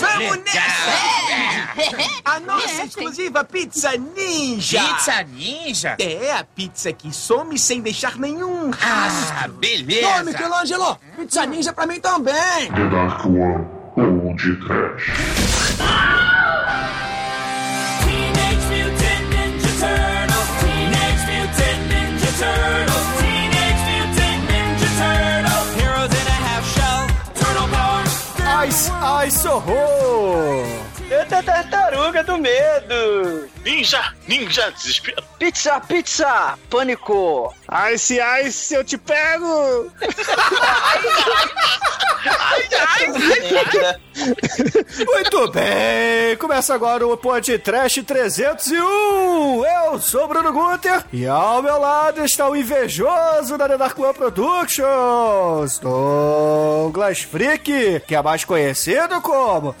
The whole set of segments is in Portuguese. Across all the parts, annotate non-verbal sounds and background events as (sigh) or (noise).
Vamos nessa! (laughs) A nossa exclusiva pizza ninja! Pizza ninja? É, a pizza que some sem deixar nenhum rastro. Ah, beleza! Ô, Michelangelo, pizza ninja pra mim também! The Dark One ou de Trash. Teenage power. Ice, ice, horror! Eita tartaruga do medo! Ninja! Ninja! Desespero! Pizza, pizza! Pânico! Ice, Ice, eu te pego! (laughs) Muito bem, começa agora o Podcast 301. Eu sou Bruno Guter e ao meu lado está o invejoso da The Dark One Productions, Douglas Freak, que é mais conhecido como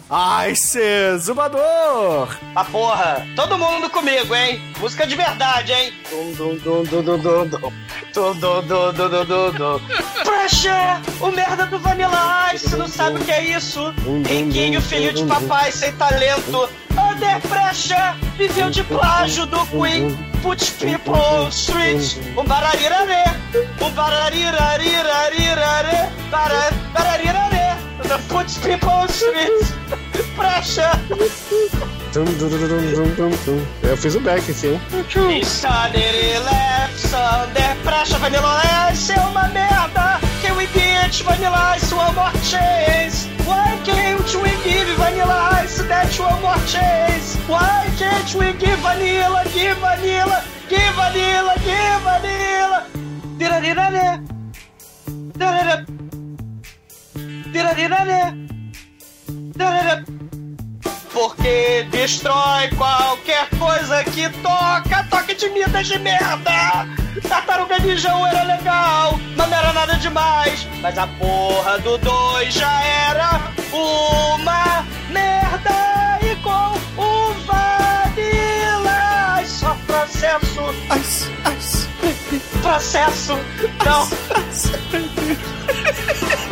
Ice Zumbador. A porra! Todo mundo comigo, hein? Música de verdade, hein? Dum, dum, dum, dum, dum, dum, dum. Dum, dum, dum, dum, dum, dum, dum. Pressure! O merda do Vanilla Ice não sabe o que é isso? Riquinho, filho de papai, sem talento. Under Pressure! Viveu de plágio do Queen. Put people on street. Um bararirarê. Um bararirarirarê. Bara- Bararirarê. Put people on (laughs) dum. Eu fiz o back aqui, hein? Insanity left, Under Pressure, Vanilla Ice é uma merda. Can we get Vanilla Ice one more chance? Why can't we give Vanilla Ice that one more chance? Why can't we give Vanilla, give Vanilla, give Vanilla, give Vanilla? Dirariraré. Darará. Dirariraré. Porque destrói qualquer coisa que toca. Toque de midas de merda. Tartaruga Ninja um era legal, não era nada demais. Mas a porra do 2 já era uma merda. E com o Vanilla, só processo. Ice, ice, Processo. Não. (laughs)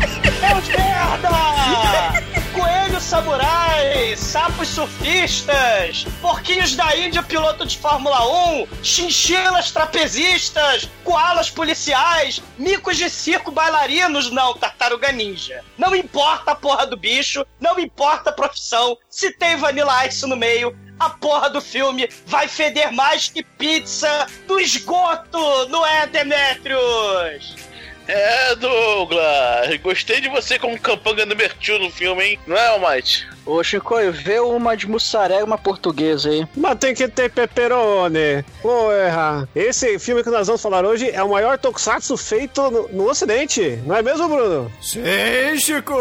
Coelho samurai, sapos surfistas, porquinhos da Índia piloto de Fórmula 1, chinchilas trapezistas, koalas policiais, micos de circo bailarinos, não, tartaruga ninja. Não importa a porra do bicho, não importa a profissão, se tem Vanilla Ice no meio, a porra do filme vai feder mais que pizza do esgoto, não é, Demetrius? É, Douglas! Gostei de você como capanga número 2 no filme, hein? Não é, Almighty? Ô, Chico, vê uma de mussarela e uma portuguesa aí. Mas tem que ter pepperoni. Porra. Esse filme que nós vamos falar hoje é o maior tokusatsu feito no, no ocidente. Não é mesmo, Bruno? Sim, Chico!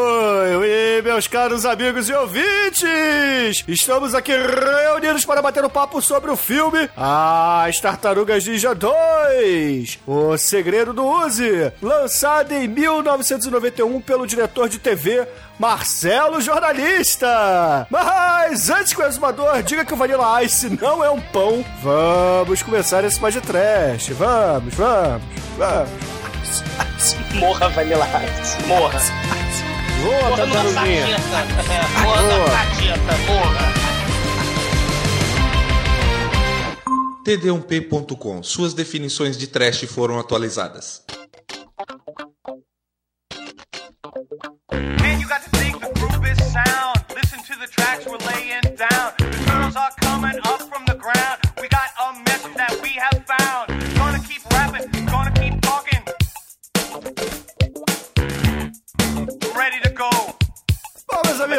E meus caros amigos e ouvintes! Estamos aqui reunidos para bater um papo sobre o filme As Tartarugas Ninja 2 O Segredo do Uzi, lançado em 1991 pelo diretor de TV Marcelo Jornalista. Mas antes que o exumador diga que o Vanilla Ice não é um pão, vamos começar esse mais de trash. Vamos, vamos, vamos. Morra, Vanilla Ice. Morra. Boa, Morra tartaruguinha. É, morra. Morra. td1p.com. Suas definições de trash foram atualizadas. Man, you got to think the groove is sound. Listen to the tracks we're laying down. The girls are coming up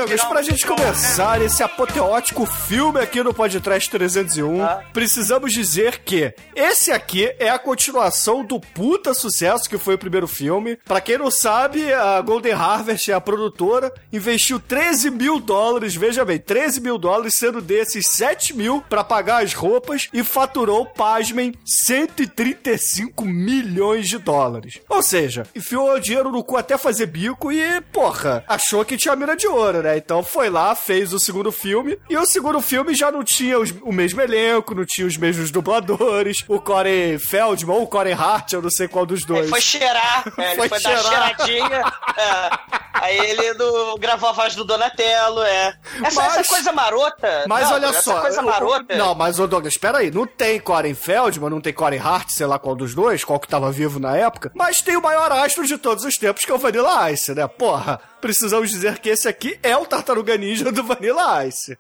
amigos, pra gente começar esse apoteótico filme aqui no Podcast 301, precisamos dizer que esse aqui é a continuação do puta sucesso que foi o primeiro filme. Pra quem não sabe, a Golden Harvest, a produtora, investiu 13 mil dólares, veja bem, 13 mil dólares, sendo desses 7 mil pra pagar as roupas e faturou, pasmem, 135 milhões de dólares. Ou seja, enfiou o dinheiro no cu até fazer bico e, porra, achou que tinha mina de ouro. Vingadora, né? Então foi lá, fez o segundo filme, e o segundo filme já não tinha os- o mesmo elenco, não tinha os mesmos dubladores, o Corey Feldman ou o Corey Hart, eu não sei qual dos dois. Ele foi cheirar, (laughs) é, ele Foi foi, dar cheirar. cheiradinha. é. Aí ele do- gravou a voz do Donatello, é. Essa, Mas- essa coisa marota. Mas não, olha essa só. coisa eu- marota. Não, mas ô Douglas, espera aí. Não tem Corey Feldman, não tem Corey Hart, sei lá qual dos dois, qual que tava vivo na época. Mas tem o maior astro de todos os tempos, que é o Vanilla Ice, né? Porra, precisamos dizer que esse aqui é o Tartaruga Ninja do Vanilla Ice.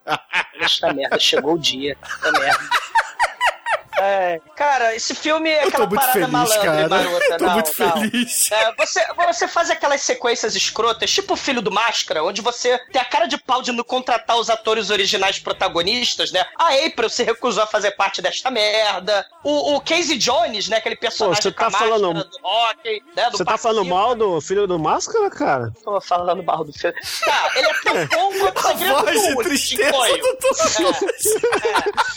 Esta merda, chegou o dia. Merda. É, cara, esse filme é Eu aquela parada feliz, malandra cara. e marota. (laughs) Eu tô não, muito não. feliz. É, você, você faz aquelas sequências escrotas, tipo o filho do Máscara, onde você tem a cara de pau de não contratar os atores originais protagonistas, né? A April se recusou a fazer parte desta merda. O, o Casey Jones, né? Aquele personagem Pô, você com a tá falando- do rock, né? Do Você tá falando mal do filho do Máscara, cara? Tô falando mal do filme. Tá, ele é tão bom quanto (laughs) o segredo do.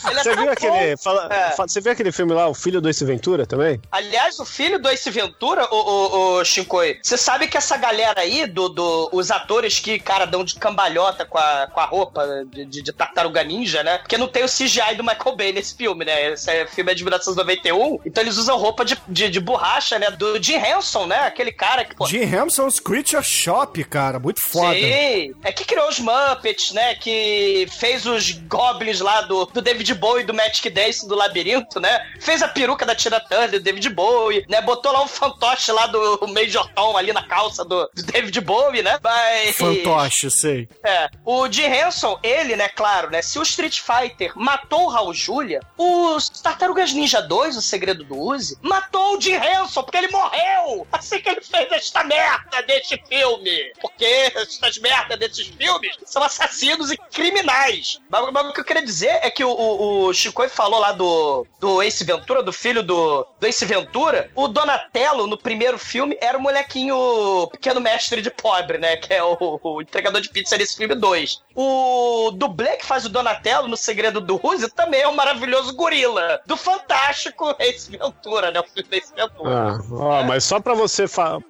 É, é Você viu aquele. fala- É. fa- Você viu aquele filme lá, O Filho do Ace Ventura também? Aliás, o filho do Ace Ventura, o, o, o Shinkoi, você sabe que essa galera aí, do, do, os atores que, cara, dão de cambalhota com a, com a roupa de, de, de tartaruga ninja, né? Porque não tem o CGI do Michael Bay nesse filme, né? Esse é, filme é de 1991, então eles usam roupa de, de, de borracha, né? Do Jim Henson, né? Aquele cara que, pô, Jim Henson's Creature Shop, cara, muito foda. Sim, é que criou os Muppets, né? Que fez os Goblins lá do, do David Bowie, do Magic Dance do Labirinto, né? Fez a peruca da Tina Turner, do David Bowie, né? Botou lá um fantoche lá do Major Tom ali na calça do, do David Bowie, né? Mas... Fantoche, sei. É, o Jim Henson, ele, né, claro, né, se o Street Fighter matou o Raul Julia, os Tartarugas Ninja 2, o Segredo do Uzi, matou o Jim Henson, porque ele morreu assim que ele fez esta merda deste filme. Porque estas merdas desses filmes são assassinos e criminais. Mas, mas o que eu queria dizer é que o, o, o Chico falou lá do, do Ace Ventura, do filho do, do Ace Ventura, o Donatello, no primeiro filme, era o molequinho pequeno mestre de pobre, né? Que é o, o entregador de pizza desse filme 2. O dublê que faz o Donatello no Segredo do Uzi também é o maravilhoso gorila do fantástico (laughs) Ace Ventura, né? O filme do Ace Ventura. Ah, ó, mas só pra você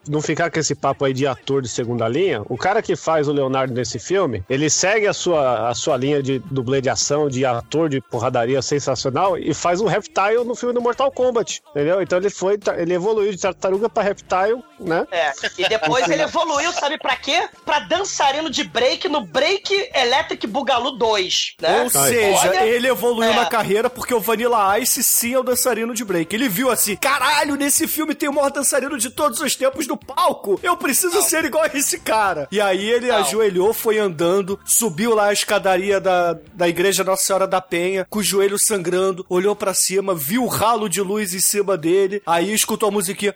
não ficar com esse papo aí de ator de segunda linha, o cara que faz o Leonardo nesse filme, ele segue a sua, a sua linha de dublê de ação, de ator de porradaria sensacional e faz um Reptile no filme do Mortal Kombat, entendeu? Então ele foi, ele evoluiu de tartaruga pra Reptile, né? É, e depois ele evoluiu, sabe pra quê? Pra dançarino de break no Break Electric Bugalu 2, né? Ou seja, Olha- ele evoluiu É. na carreira porque o Vanilla Ice sim é o dançarino de break. Ele viu assim, caralho, nesse filme tem o maior dançarino de todos os tempos no palco. Eu preciso ser igual a esse cara. E aí ele ajoelhou, foi andando, subiu lá a escadaria da, da igreja Nossa Senhora da Penha, com o joelho sangrando, olhou pra cima, viu o ralo de luz em cima dele, aí escutou a musiquinha.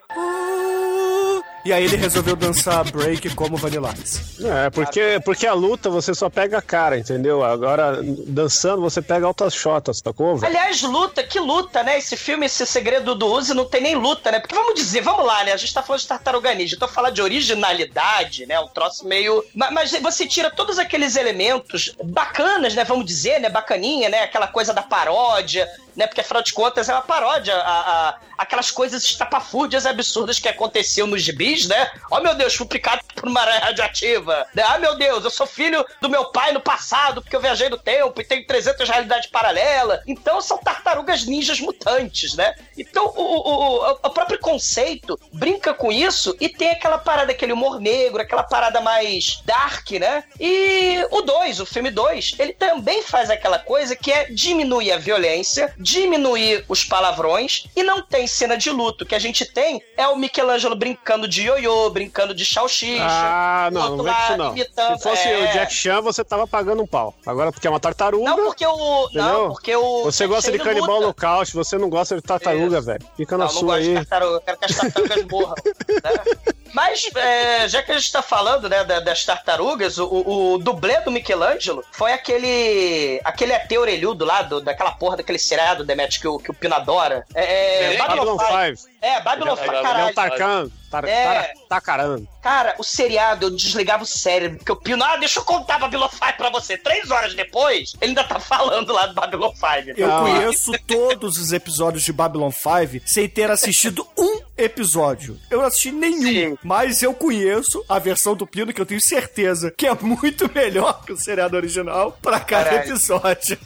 E aí ele resolveu dançar break como Vanilla Ice. É, porque, porque a luta você só pega a cara, entendeu? Agora, dançando, você pega altas shotas, sacou? velho? Aliás, luta, que luta, né? Esse filme, esse segredo do Uzi, não tem nem luta, né? Porque vamos dizer, vamos lá, né? A gente tá falando de Tartaruga Ninja, então falar de originalidade, né? Um troço meio. Ma- Mas, você tira todos aqueles elementos bacanas, né? Vamos dizer, né? Bacaninha, né? Aquela coisa da paródia, né? Porque afinal de contas é uma paródia a, a- aquelas coisas estapafúrdias absurdas que aconteciam nos gibis, né? Oh meu Deus, fui picado por uma aranha radioativa. Né? Ah meu Deus, eu sou filho do meu pai no passado porque eu viajei no tempo e tenho 300 realidades paralelas. Então são tartarugas ninjas mutantes, né? Então o, o, o, o próprio conceito brinca com isso e tem aquela parada, aquele humor negro, aquela parada mais dark, né? E o 2, o filme 2, ele também faz aquela coisa que é diminuir a violência, diminuir os palavrões e não tem cena de luto. O que a gente tem é o Michelangelo brincando de ioiô, brincando de salsicha. Ah, não, não vem com isso não. imitando- Se fosse é. o Jack Chan, você tava pagando um pau. Agora, porque é uma tartaruga. Não, porque o. Entendeu? Não, porque o. Você gosta de ele canibal luta. holocausto, você não gosta de tartaruga, velho. Fica na Não, não sua gosto de aí. tartaruga, eu quero que as tartarugas morram. (laughs) né? Mas, é, já que a gente tá falando né, da- das tartarugas, o, o, o dublê do Michelangelo foi aquele. aquele ET orelhudo lá, do, daquela porra daquele seriado, Demet, que o, que o Pino adora. É, é, Babylon 5. 5. É, Babylon 5, Ele é é caralho. o Tarkan. Tar, É. tar, Tacaran. Cara, o seriado, eu desligava o cérebro, porque eu pino, ah, deixa eu contar Babylon 5 pra você. Três horas depois, ele ainda tá falando lá do Babylon 5. Eu Não. conheço todos os episódios de Babylon 5 sem ter assistido um episódio. Eu não assisti nenhum, Sim. mas eu conheço a versão do Pino que eu tenho certeza que é muito melhor que o seriado original pra cada Caralho. episódio.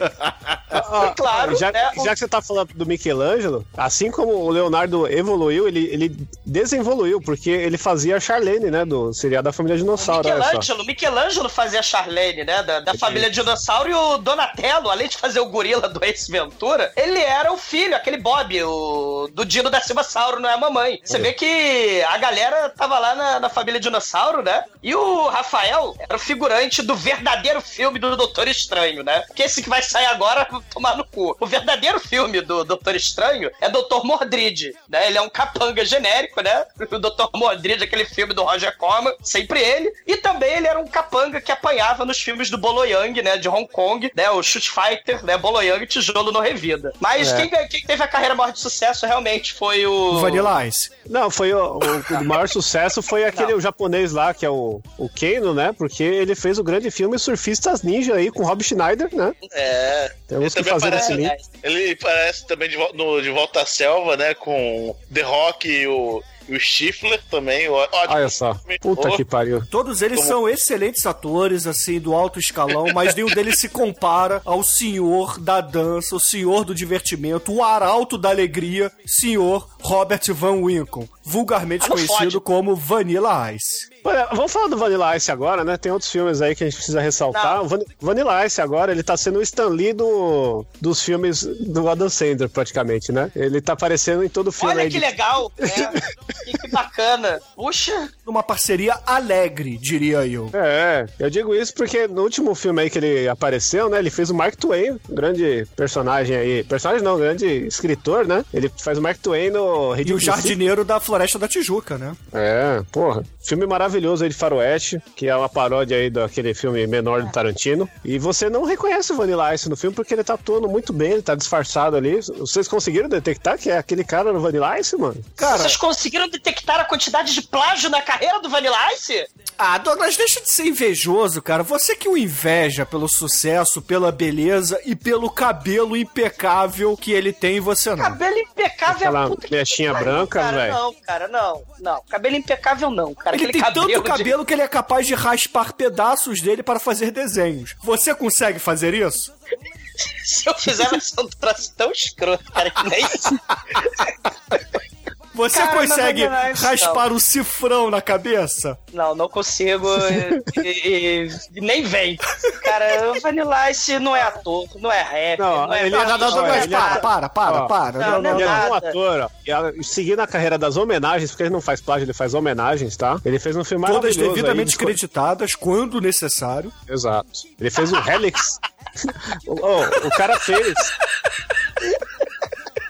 Ah, claro, já, né, o- já que você tá falando do Michelangelo, assim como o Leonardo evoluiu, ele, ele desenvoluiu, porque ele fazia a Charlene, né? Do seriado da família Dinossauro. só. Michelangelo, Michelangelo fazia a Charlene, né? Da, da família Dinossauro e o Donatello, além de fazer o gorila do Ace Ventura, ele era o filho, aquele Bob, o do Dino da Silva Sauro, não é a mamãe. Você vê que a galera tava lá na, na família Dinossauro, né? E o Rafael era o figurante do verdadeiro filme do Doutor Estranho, né? Que esse que vai sair agora, (laughs) tomar no cu. O verdadeiro filme do Doutor Estranho é Doutor Mordrid, né? Ele é um capanga genérico, né? O Doutor Mordrid, aquele filme do Roger Corman, sempre ele. E também ele era um capanga que apanhava nos filmes do Bolo Yang, né? De Hong Kong, né? O Shoot Fighter, né? Bolo Yang, Tijolo no Revida. Mas É. quem, quem teve a carreira maior de sucesso realmente foi o... Vanilla Ice. Não, foi o, o- o (laughs) maior sucesso foi aquele o japonês lá, que é o, o Kano, né? Porque ele fez o grande filme Surfistas Ninja aí com Rob Schneider, né? É. Temos que também fazer aparece- esse link. Ele parece também de, no, de Volta à Selva, né? Com The Rock e o, e o Stifler também. ó- Ótimo. Olha só. Puta Oh, que pariu. Todos eles Como- são excelentes atores, assim, do alto escalão, mas nenhum deles se compara ao senhor da dança, o senhor do divertimento, o arauto da alegria, senhor Robert Van Winkle, vulgarmente Ah, conhecido como Vanilla Ice. Olha, vamos falar do Vanilla Ice agora, né? Tem outros filmes aí que a gente precisa ressaltar. Van- Vanilla Ice agora, ele tá sendo o Stan Lee do, dos filmes do Adam Sandler, praticamente, né? Ele tá aparecendo em todo filme Olha aí que de- legal, né? (laughs) que, que bacana. Puxa, Uma parceria alegre, diria eu. É, eu digo isso porque no último filme aí que ele apareceu, né? Ele fez o Mark Twain, um grande personagem aí. Personagem não, grande escritor, né? Ele faz o Mark Twain no E Rede o jardineiro da Floresta da Tijuca, né? É, porra. Filme maravilhoso aí de Faroeste, que é uma paródia aí daquele filme menor do Tarantino. E você não reconhece o Vanilla Ice no filme porque ele tá atuando muito bem, ele tá disfarçado ali. Vocês conseguiram detectar que é aquele cara no Vanilla Ice, mano? Cara, vocês conseguiram detectar a quantidade de plágio na carreira do Vanilla Ice? ah, Douglas, deixa de ser invejoso, cara. Você que o inveja pelo sucesso, pela beleza e pelo cabelo impecável que ele tem e você não. Cabelo impecável é Aquela a puta que mechinha pariu, branca, velho. Não, cara, não. Não, cabelo impecável não, cara. Ele Aquele tem tanto de- cabelo que ele é capaz de raspar pedaços dele para fazer desenhos. Você consegue fazer isso? (laughs) Se eu fizer, vai ser um troço tão escroto, cara, que nem isso. (laughs) Você Cara, consegue não, não, raspar o cifrão na cabeça? Não, não consigo. e, e- e nem vem. Cara, o Vanilla Ice não é ator, não é rap, Não, não, é ele Não, não, não, é- para, para, para, Ó, para. não, Não, não, não Ele é um ator, ó. E seguindo a carreira das homenagens, porque ele não faz plágio, ele faz homenagens, tá? Ele fez um filme Todas maravilhoso aí devidamente de- creditadas quando necessário. Exato. Ele fez o Helix. (laughs) oh, o cara fez.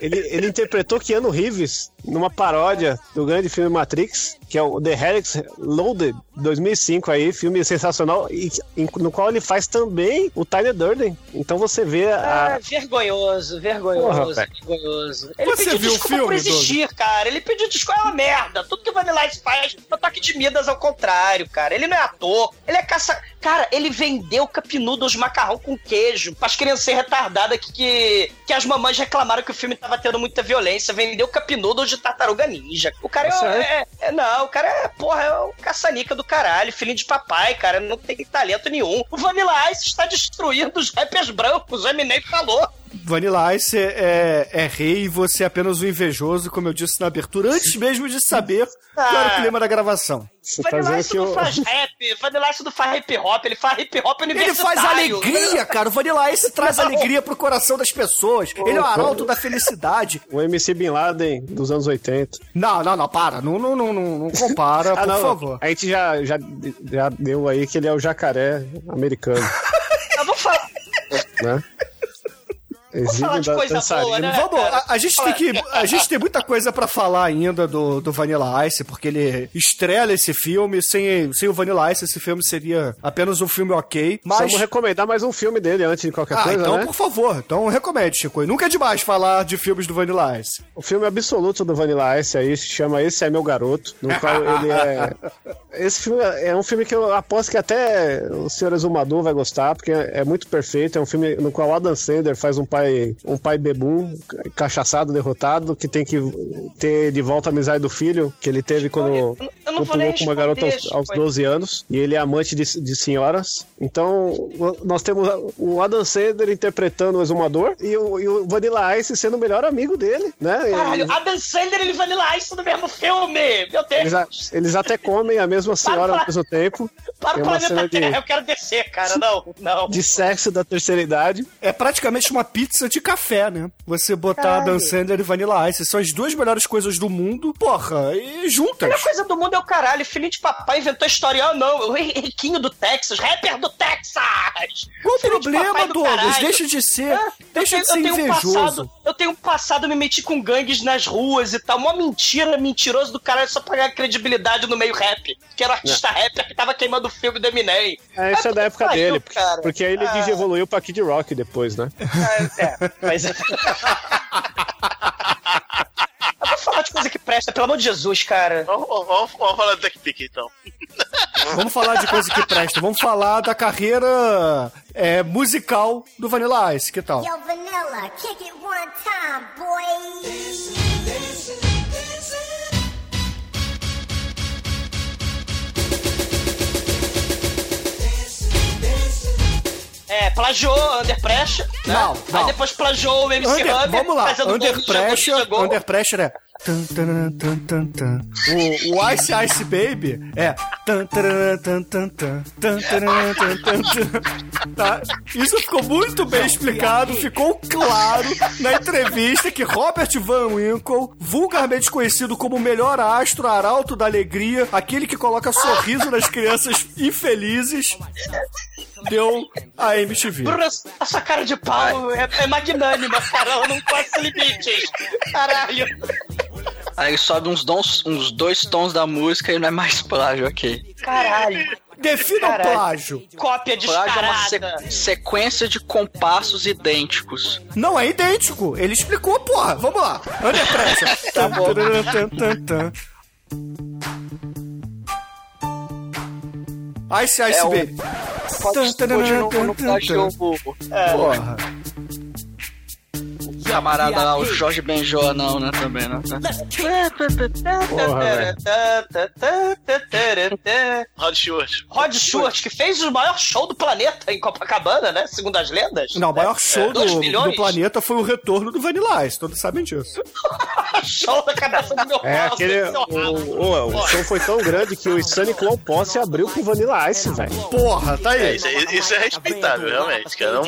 Ele, ele interpretou Keanu Reeves numa paródia do grande filme Matrix, que é o The Helix Loaded 2005 aí, filme sensacional, e, em- no qual ele faz também o Tyler Durden. Então você vê Ah, a. vergonhoso, vergonhoso, Porra, vergonhoso. Ele Você pediu viu o desculpa filme, por existir, cara. Ele pediu desculpa, é uma merda. Tudo que o Vanilla Ice faz é toque de Midas ao contrário, cara. Ele não é ator, ele é caça... Cara, ele vendeu capinudos macarrão com queijo pras crianças retardadas que, que, que as mamães reclamaram que o filme tava tendo muita violência. Vendeu capinudos de tartaruga ninja. O cara Tá é, certo. é, é- Não, o cara é, porra, é o caçanica do caralho, filhinho de papai, cara. Não tem talento nenhum. O Vanilla Ice está destruindo os rappers brancos, o Eminem falou. Vanilla Ice é, é, é rei e você é apenas um invejoso, como eu disse na abertura, antes mesmo de saber qual era o Ah. clima da gravação. Você tá Vanilla dizendo Ice que não o. faz rap, Vanilla Ice não faz hip hop, ele faz hip hop Ele universitário. faz alegria, (laughs) cara. O Vanilla Ice traz alegria pro coração das pessoas. Ele é o arauto da felicidade. O MC Bin Laden dos anos 80. Não, não, não, para. Não, não, não, não, não compara, (laughs) Ah, por não. favor. A gente já, já, já deu aí que ele é o jacaré americano, (laughs) Eu vou falar. né? Vamos falar de coisa dançarina. boa, né? Vamos, a, a gente tem que. A gente tem muita coisa pra falar ainda do, do Vanilla Ice, porque ele estrela esse filme. Sem, sem o Vanilla Ice, esse filme seria apenas um filme ok. Mas. Vamos recomendar mais um filme dele antes de qualquer Ah, coisa, então, né? por favor, então recomende, Chico. E nunca é demais falar de filmes do Vanilla Ice. O filme absoluto do Vanilla Ice aí se chama Esse é Meu Garoto, no qual ele é... (laughs) Esse filme é um filme que eu aposto que até o senhor Exumador vai gostar, porque é muito perfeito. É um filme no qual Adam Sandler faz um pai, um pai bebum, cachaçado, derrotado, que tem que ter de volta a amizade do filho, que ele teve quando, eu quando pulou com uma garota aos, aos Chico. 12 anos, e ele é amante de, de senhoras. Então, nós temos o Adam Sandler interpretando o Exumador e o, e o Vanilla Ice sendo o melhor amigo dele, né? Caralho, Ele- Adam Sandler e Vanilla Ice no mesmo filme! Meu Deus! eles, a- eles até comem a mesma senhora ao mesmo tempo. Para Tem o planeta cena de, Terra, eu quero descer, cara. Não, não. de sexo da terceira idade. É praticamente uma pizza de café, né? Você botar Dan Sandler e Vanilla Ice. São as duas melhores coisas do mundo, porra, e A juntas. melhor coisa do mundo é o caralho. Filhinho de papai inventou a história. Ah, não. O riquinho do Texas, rapper do Texas! Qual o Filho de problema, do Douglas? caralho. Deixa de ser. Ah, deixa eu de ser tenho, eu tenho um invejoso. passado, eu tenho um passado, me meti com gangues nas ruas e tal. Uma mentira, mentiroso do caralho só pra ganhar credibilidade no meio rap. Que era o artista rapper que tava queimando filme do Eminem. É, isso Ah, é da época pariu, dele. Porque, cara. porque aí ele Ah. desevoluiu pra Kid Rock depois, né? É, mas. (laughs) Eu vou falar de coisa que presta, pelo amor de Jesus, cara. Vamos, vamos- vamos falar do TechPick então. Vamos falar de coisa que presta. Vamos falar da carreira é, musical do Vanilla Ice. Que tal? Yo, Vanilla, kick it one time, boy. É, plagiou Under Pressure, né? Não, não. Aí depois plagiou o MC Under, Hammer, vamos lá, Under Pressure. Under Pressure é. O, o Ice Ice Baby é. Tá? Isso ficou muito bem explicado, ficou claro na entrevista que Robert Van Winkle, vulgarmente conhecido como o melhor astro, arauto da alegria, aquele que coloca sorriso nas crianças infelizes, deu a MTV. Bruno, essa cara de pau é, é magnânima, cara. Ela não passa limites. Caralho. Aí sobe uns, dons, uns dois tons da música e não é mais plágio, ok. Caralho. Defina o plágio. Cópia Plágio é uma se- sequência de compassos idênticos. Não é idêntico. Ele explicou, porra. Vamos lá. Under pressure. (laughs) Tá bom. Ice Ice É o- Baby. Pode Tan, expor tan, de novo tan, no tan, plágio Porra. Camarada lá, o Jorge Benjó, não, né, também, né? Rod Stewart. Rod Stewart, que fez o maior show do planeta em Copacabana, né? Segundo as lendas. Não, o maior show Dois do, do planeta foi o retorno do Vanilla Ice. Todos sabem disso. (laughs) show da cabeça do meu É aquele. rabo. O, o, o show foi tão grande que o Sonic Low Posse abriu com Vanilla Ice, velho. Porra, tá É, aí. isso, é- isso é respeitável, realmente, cara.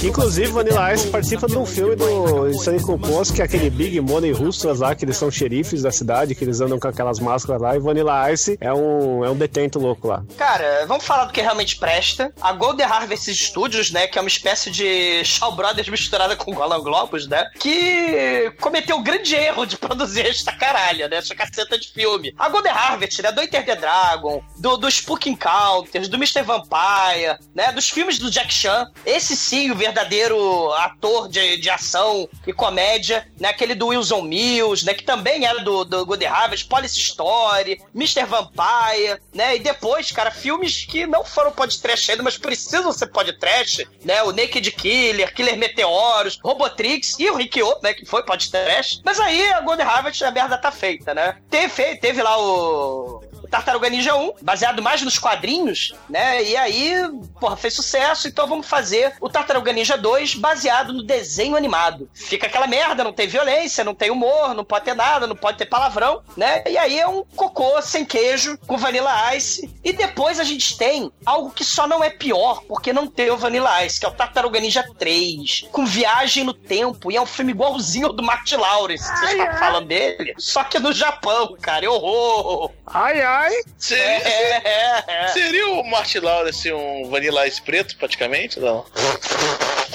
Que inclusive Vanilla Ice participa de um filme do Low Posse, que é aquele Big Money Russas lá, que eles são xerifes da cidade, que eles andam com aquelas máscaras lá, e Vanilla Ice é um, é um detento louco lá. Cara, vamos falar do que realmente presta. A Golden Harvest Studios, né, que é uma espécie de Shaw Brothers misturada com Golan Globus, né, que cometeu o grande erro de produzir esta caralha, né, essa caceta de filme. A Golden Harvest, né, do Enter the Dragon, do, do Spook Encounters, do Mr. Vampire, né, dos filmes do Jack Chan. Esse sim, o verdadeiro ator de, de ação e comédia, né, aquele do Wilson Mills, né, que também era do, do Golden Harvest, Police Story, Mr. Vampire, né, e depois, cara, filmes que não foram podcast ainda, mas precisam ser podcast, né, o Naked Killer, Killer Meteoros, Robotrix e o Rikyo, né, que foi podcast. Mas aí a Golden Harvest, a merda tá feita, né. Teve, teve lá o... Tartaruga Ninja 1, baseado mais nos quadrinhos, né? E aí, porra, fez sucesso, então vamos fazer o Tartaruga Ninja 2 baseado no desenho animado. Fica aquela merda, não tem violência, não tem humor, não pode ter nada, não pode ter palavrão, né? E aí é um cocô sem queijo, com Vanilla Ice. E depois a gente tem algo que só não é pior, porque não tem o Vanilla Ice, que é o Tartaruga Ninja 3, com viagem no tempo, e é um filme igualzinho ao do Martin Lawrence, que vocês estavam falando dele, só que no Japão, cara, é horror. Ai, ai! Se, É, é, é, é. se Seria o Martin Lawrence um Vanilla Ice preto, praticamente? Não.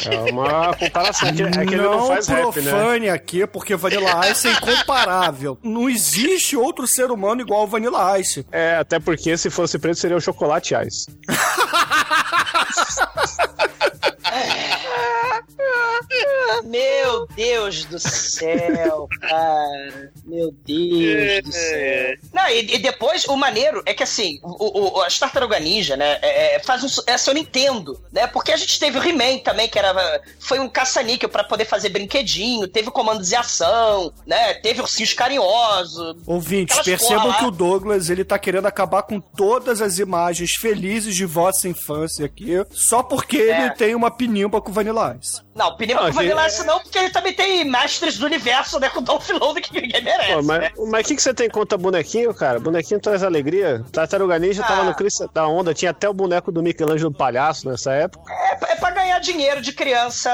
É uma comparação. É que, é que ele não faz rap, né? profane aqui, porque Vanilla Ice é incomparável. Não existe outro ser humano igual ao Vanilla Ice. É, até porque se fosse preto seria o chocolate ice. (laughs) Meu Deus do céu, cara. Meu Deus do céu. Não, e, e depois, o maneiro é que assim, o, o, as Tartaruga Ninja, né, é, é, faz um, essa eu não entendo, né, porque a gente teve o He-Man também, que era, foi um caça-níquel pra poder fazer brinquedinho, teve comandos de ação, né, teve ursinhos carinhosos. Ouvintes, percebam que o Douglas ele tá querendo acabar com todas as imagens felizes de vossa infância aqui, só porque É. ele tem uma pinimba com Vanilla Ice. Não, pneu Não, com Vanilla gente, Ice não, porque ele também tem mestres do universo, né, com Dolph Lundgren que ninguém merece, Pô, mas né? mas o que, que você tem contra bonequinho, cara? Bonequinho traz alegria. Tartaruga Ninja tava Ah. no Cristo da Onda, tinha até o boneco do Michelangelo Palhaço nessa época. É, é pra ganhar dinheiro de criança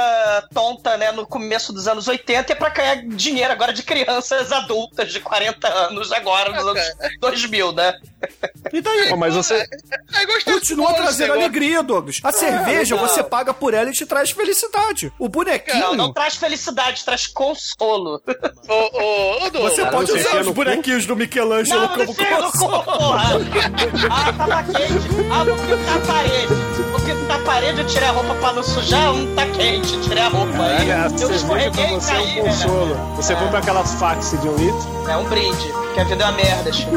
tonta, né, no começo dos anos 80 e é pra ganhar dinheiro agora de crianças adultas de 40 anos agora, nos anos 2000, né? E daí? Pô, mas você. É. Continua trazendo alegria, Douglas. A cerveja, não. você paga por ela e te traz felicidade. O bonequinho, Não, não traz felicidade, traz consolo. Ô, ô, ô, você pode você usar os cu? bonequinhos do Michelangelo Não, como consolo. Ah, tava quente. Ah, vou pintar a parede. Vou pintar a parede, eu tirei a roupa pra não sujar, hum, tá quente, tirei a roupa. Aí É, eu escorreguei e você é caí, um né? consolo. Você compra aquelas fax de um litro. É um brinde, porque a vida é uma merda, Chico.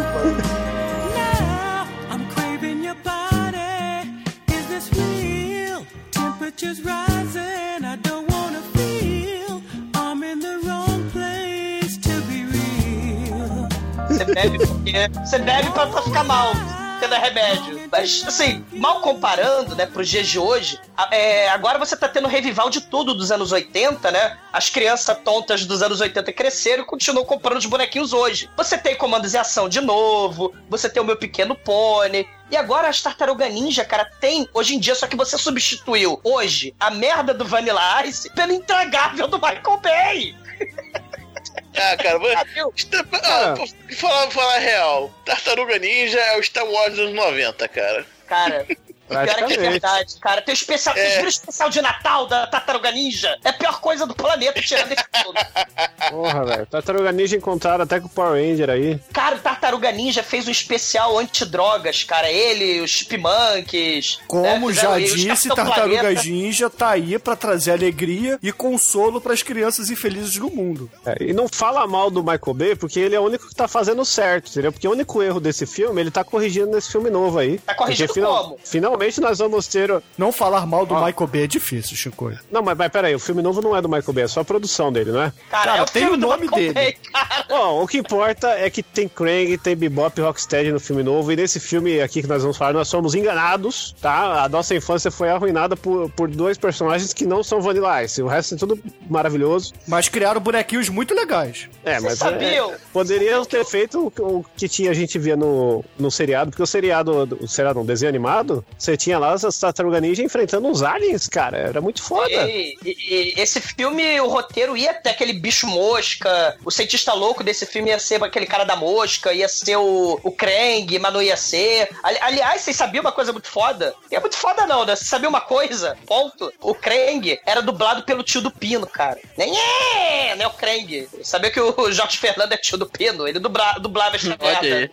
Você bebe porque. Você bebe pra, pra ficar mal. Porque dá remédio. Mas, assim, mal comparando, né, pros dias de hoje, é, agora você tá tendo revival de tudo dos anos 80, né? As crianças tontas dos anos 80 cresceram e continuam comprando os bonequinhos hoje. Você tem comandos em ação de novo, você tem o meu pequeno pônei. E agora as Tartaruga Ninja, cara, tem hoje em dia, só que você substituiu hoje a merda do Vanilla Ice pelo intragável do Michael Bay. (laughs) Ah, cara, ah, pô, falar, falar a real. Tartaruga Ninja é o Star Wars dos 90, cara. Cara, pior é que é verdade, cara. Tem o especial, É. viram o especial de Natal da Tartaruga Ninja? É a pior coisa do planeta tirando esse filme. Porra, velho. Tartaruga Ninja encontraram até com o Power Ranger aí. Cara, o Tartaruga Ninja fez um especial antidrogas, cara. Ele, os Chipmunks. Como né, já disse, Tartaruga Planeta. Ninja tá aí pra trazer alegria e consolo pras crianças infelizes do mundo. É, e não fala mal do Michael Bay, porque ele é o único que tá fazendo certo, entendeu? Porque o único erro desse filme, ele tá corrigindo nesse filme novo aí. Tá corrigindo final- como? Finalmente nós vamos ter. o- Não falar mal do Ó. Michael Bay é difícil, Chico. Não, mas, mas peraí, o filme novo não é do Michael Bay, é só a produção dele, não é? Cara, Cara, é o tem filme o nome dele. Bay, cara. Bom, o que importa é que tem Krang, tem Bebop e Rocksteady no filme novo, e nesse filme aqui que nós vamos falar, nós somos enganados, tá? A nossa infância foi arruinada por, por dois personagens que não são Vanilla Ice, o resto é tudo maravilhoso. Mas criaram bonequinhos muito legais. É, Vocês mas sabiam? é, poderiam ter feito o, o que tinha, a gente via no, no seriado, porque o seriado, o seriado, um desenho animado, você tinha lá as Tartaruga Ninja enfrentando uns aliens, cara, era muito foda. E, e- e esse filme, o roteiro ia ter aquele bicho mosca. O cientista louco desse filme ia ser aquele cara da mosca, ia ser o, o Krang, mas não ia ser. Ali- aliás, vocês sabiam uma coisa muito foda? E é muito foda, não, né? Vocês sabiam uma coisa? Ponto. O Krang era dublado pelo tio do Pino, cara. Nem é, né? O Krang. Sabia que o Jorge Fernando é tio do Pino? Ele dubla, dublava essa Olha merda.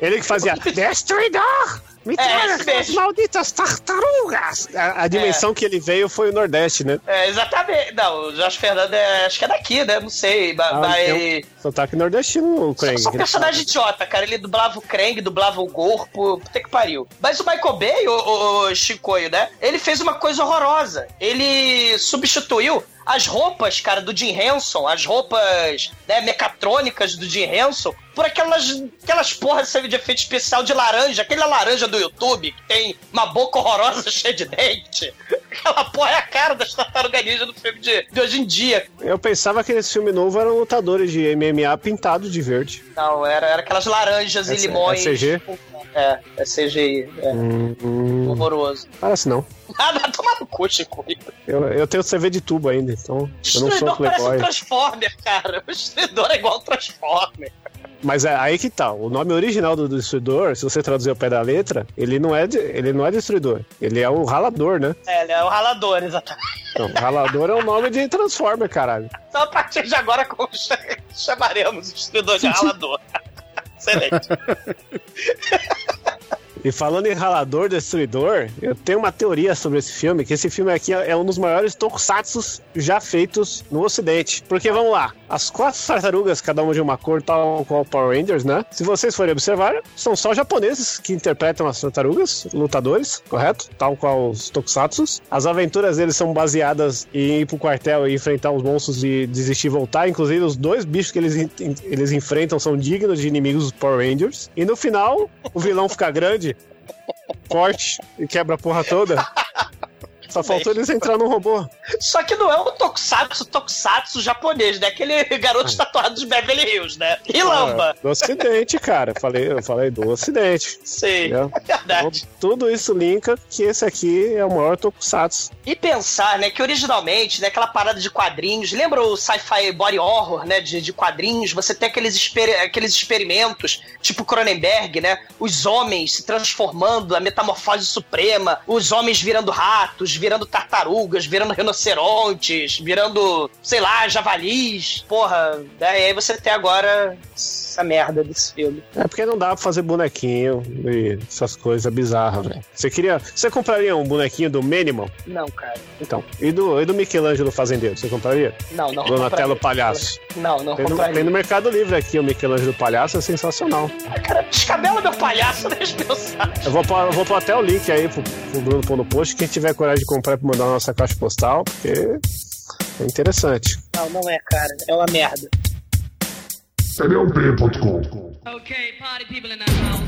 Ele que fazia (laughs) Destruidor! Me traga aquelas mesmo. malditas tartarugas! A, a dimensão que ele veio foi o Nordeste, né? É, exatamente. Não, o Jorge Fernando é, acho que é daqui, né? Não sei. Mas. Ah, mas- um sotaque nordestino, o Krang. Só, só um personagem idiota, cara. Ele dublava o Krang, dublava o corpo. Puta que pariu. Mas o Michael Bay, o, o, o Chicoio, né? Ele fez uma coisa horrorosa. Ele substituiu as roupas, cara, do Jim Henson, as roupas né, mecatrônicas do Jim Henson, por aquelas, aquelas porras de efeito especial de laranja, aquela laranja do YouTube que tem uma boca horrorosa (laughs) cheia de dente. Aquela porra é a cara das tartarugas ninja do filme de, de hoje em dia. Eu pensava que nesse filme novo eram lutadores de MMA pintados de verde. Não, era, era aquelas laranjas É e C- limões. é CG? É, é CGI. É. Hum, Horroroso. parece não. Ah, vai tomar no cu, Chico. Eu, eu tenho CV de tubo ainda, então eu não sou Destruidor parece um. Transformer, cara. O destruidor é igual um Transformer. Mas é aí que tá. O nome original do destruidor, se você traduzir ao pé da letra, ele não é, de- ele não é destruidor. Ele é o ralador, né? É, ele é o ralador, exatamente. Ralador é o nome de Transformer, caralho. Então, a partir de agora, como chamaremos o destruidor de (laughs) ralador? Excelente. (laughs) E falando em ralador, destruidor, eu tenho uma teoria sobre esse filme, que esse filme aqui é um dos maiores tokusatsus já feitos no ocidente. Porque, vamos lá, as quatro tartarugas, cada uma de uma cor, tal qual Power Rangers, né? Se vocês forem observar, são só japoneses que interpretam as tartarugas, lutadores, correto? Tal qual os tokusatsus. As aventuras deles são baseadas em ir pro quartel e enfrentar os monstros e desistir e voltar. Inclusive, os dois bichos que eles, eles enfrentam são dignos de inimigos dos Power Rangers. E no final, o vilão fica grande, forte e quebra a porra toda. (laughs) Só faltou eles entrar no robô. Só que não é o Tokusatsu, Tokusatsu japonês, né? Aquele garoto tatuado de Beverly Hills, né? E lamba. Do ocidente, cara. Eu falei, eu falei do ocidente. Sim, é verdade. Então, tudo isso linka que esse aqui é o maior tokusatsu. E pensar, né, que originalmente, né, aquela parada de quadrinhos, lembra o sci-fi body horror, né, de, de quadrinhos? Você tem aqueles, exper- aqueles experimentos, tipo Cronenberg, né? Os homens se transformando, a metamorfose suprema, os homens virando ratos, virando tartarugas, virando rinocerontes, virando, sei lá, javalis. Porra, né, e aí você tem agora essa merda desse filme. É porque não dá pra fazer bonequinho e essas coisas bizarras, velho. Você queria. Você compraria um bonequinho do Minimal? Não, cara. Então. E do, e do Michelangelo Fazendeiro? Você compraria? Não, não. Donatello. Palhaço. Não, não Tem no, compraria. tem no Mercado Livre aqui o Michelangelo Palhaço, é sensacional. Cara, descabela meu palhaço, (laughs) né, pensar. Eu vou eu vou pôr até o link aí pro, pro Bruno pôr no post. Quem tiver coragem de comprar pra mandar na nossa caixa postal, porque é interessante. Não, não é, cara. É uma merda. Okay, party people in the house.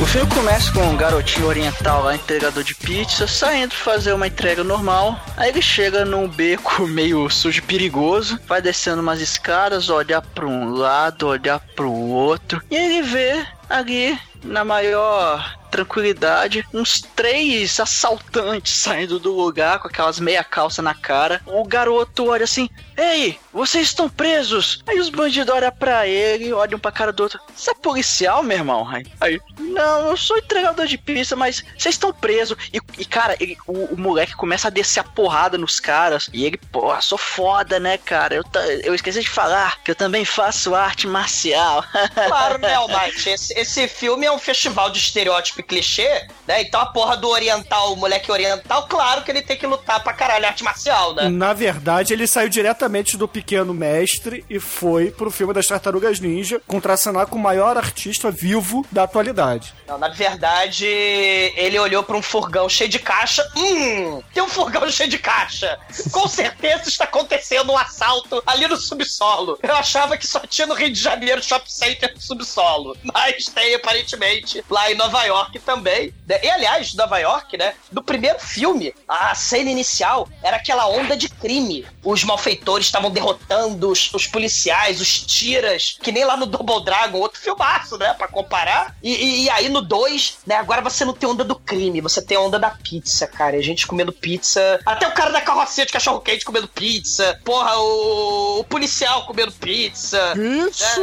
O filme começa com um garotinho oriental lá, entregador de pizza, saindo fazer uma entrega normal. Aí ele chega num beco (laughs) meio sujo e perigoso, vai descendo umas escadas, olha para um lado, olha para o outro, e ele vê ali na maior tranquilidade uns três assaltantes saindo do lugar com aquelas meia calça na cara. O garoto olha assim: "Ei, vocês estão presos?" Aí os bandidos olham pra ele, olham pra cara do outro. Você é policial, meu irmão? Aí, não, eu sou entregador de pizza, mas vocês estão presos. E, e, cara, ele- o, o moleque começa a descer a porrada nos caras. E ele, porra, sou foda, né, cara? Eu, eu esqueci de falar que eu também faço arte marcial. Claro, né, (laughs) Almighty? Esse, esse filme é um festival de estereótipo e clichê, né? Então a porra do oriental, o moleque oriental, claro que ele tem que lutar pra caralho arte marcial, né? Na verdade, ele saiu diretamente do Pequeno Mestre e foi pro filme das Tartarugas Ninja, contracenar com o maior artista vivo da atualidade. Não, na verdade, ele olhou pra um furgão cheio de caixa. Hum, tem um furgão (laughs) cheio de caixa. Com certeza está acontecendo um assalto ali no subsolo. Eu achava que só tinha no Rio de Janeiro shopping center no subsolo. Mas tem, aparentemente, lá em Nova York também. E, aliás, Nova York, né? No primeiro filme, a cena inicial era aquela onda de crime. Os malfeitores estavam derrotando os, os policiais, os tiras, que nem lá no Double Dragon, outro filmaço, né? Pra comparar. E, e- e aí no 2, né? Agora você não tem onda do crime, você tem onda da pizza, cara. A gente comendo pizza. Até o cara da carrocinha de cachorro quente comendo pizza. Porra, o, o policial comendo pizza. Isso!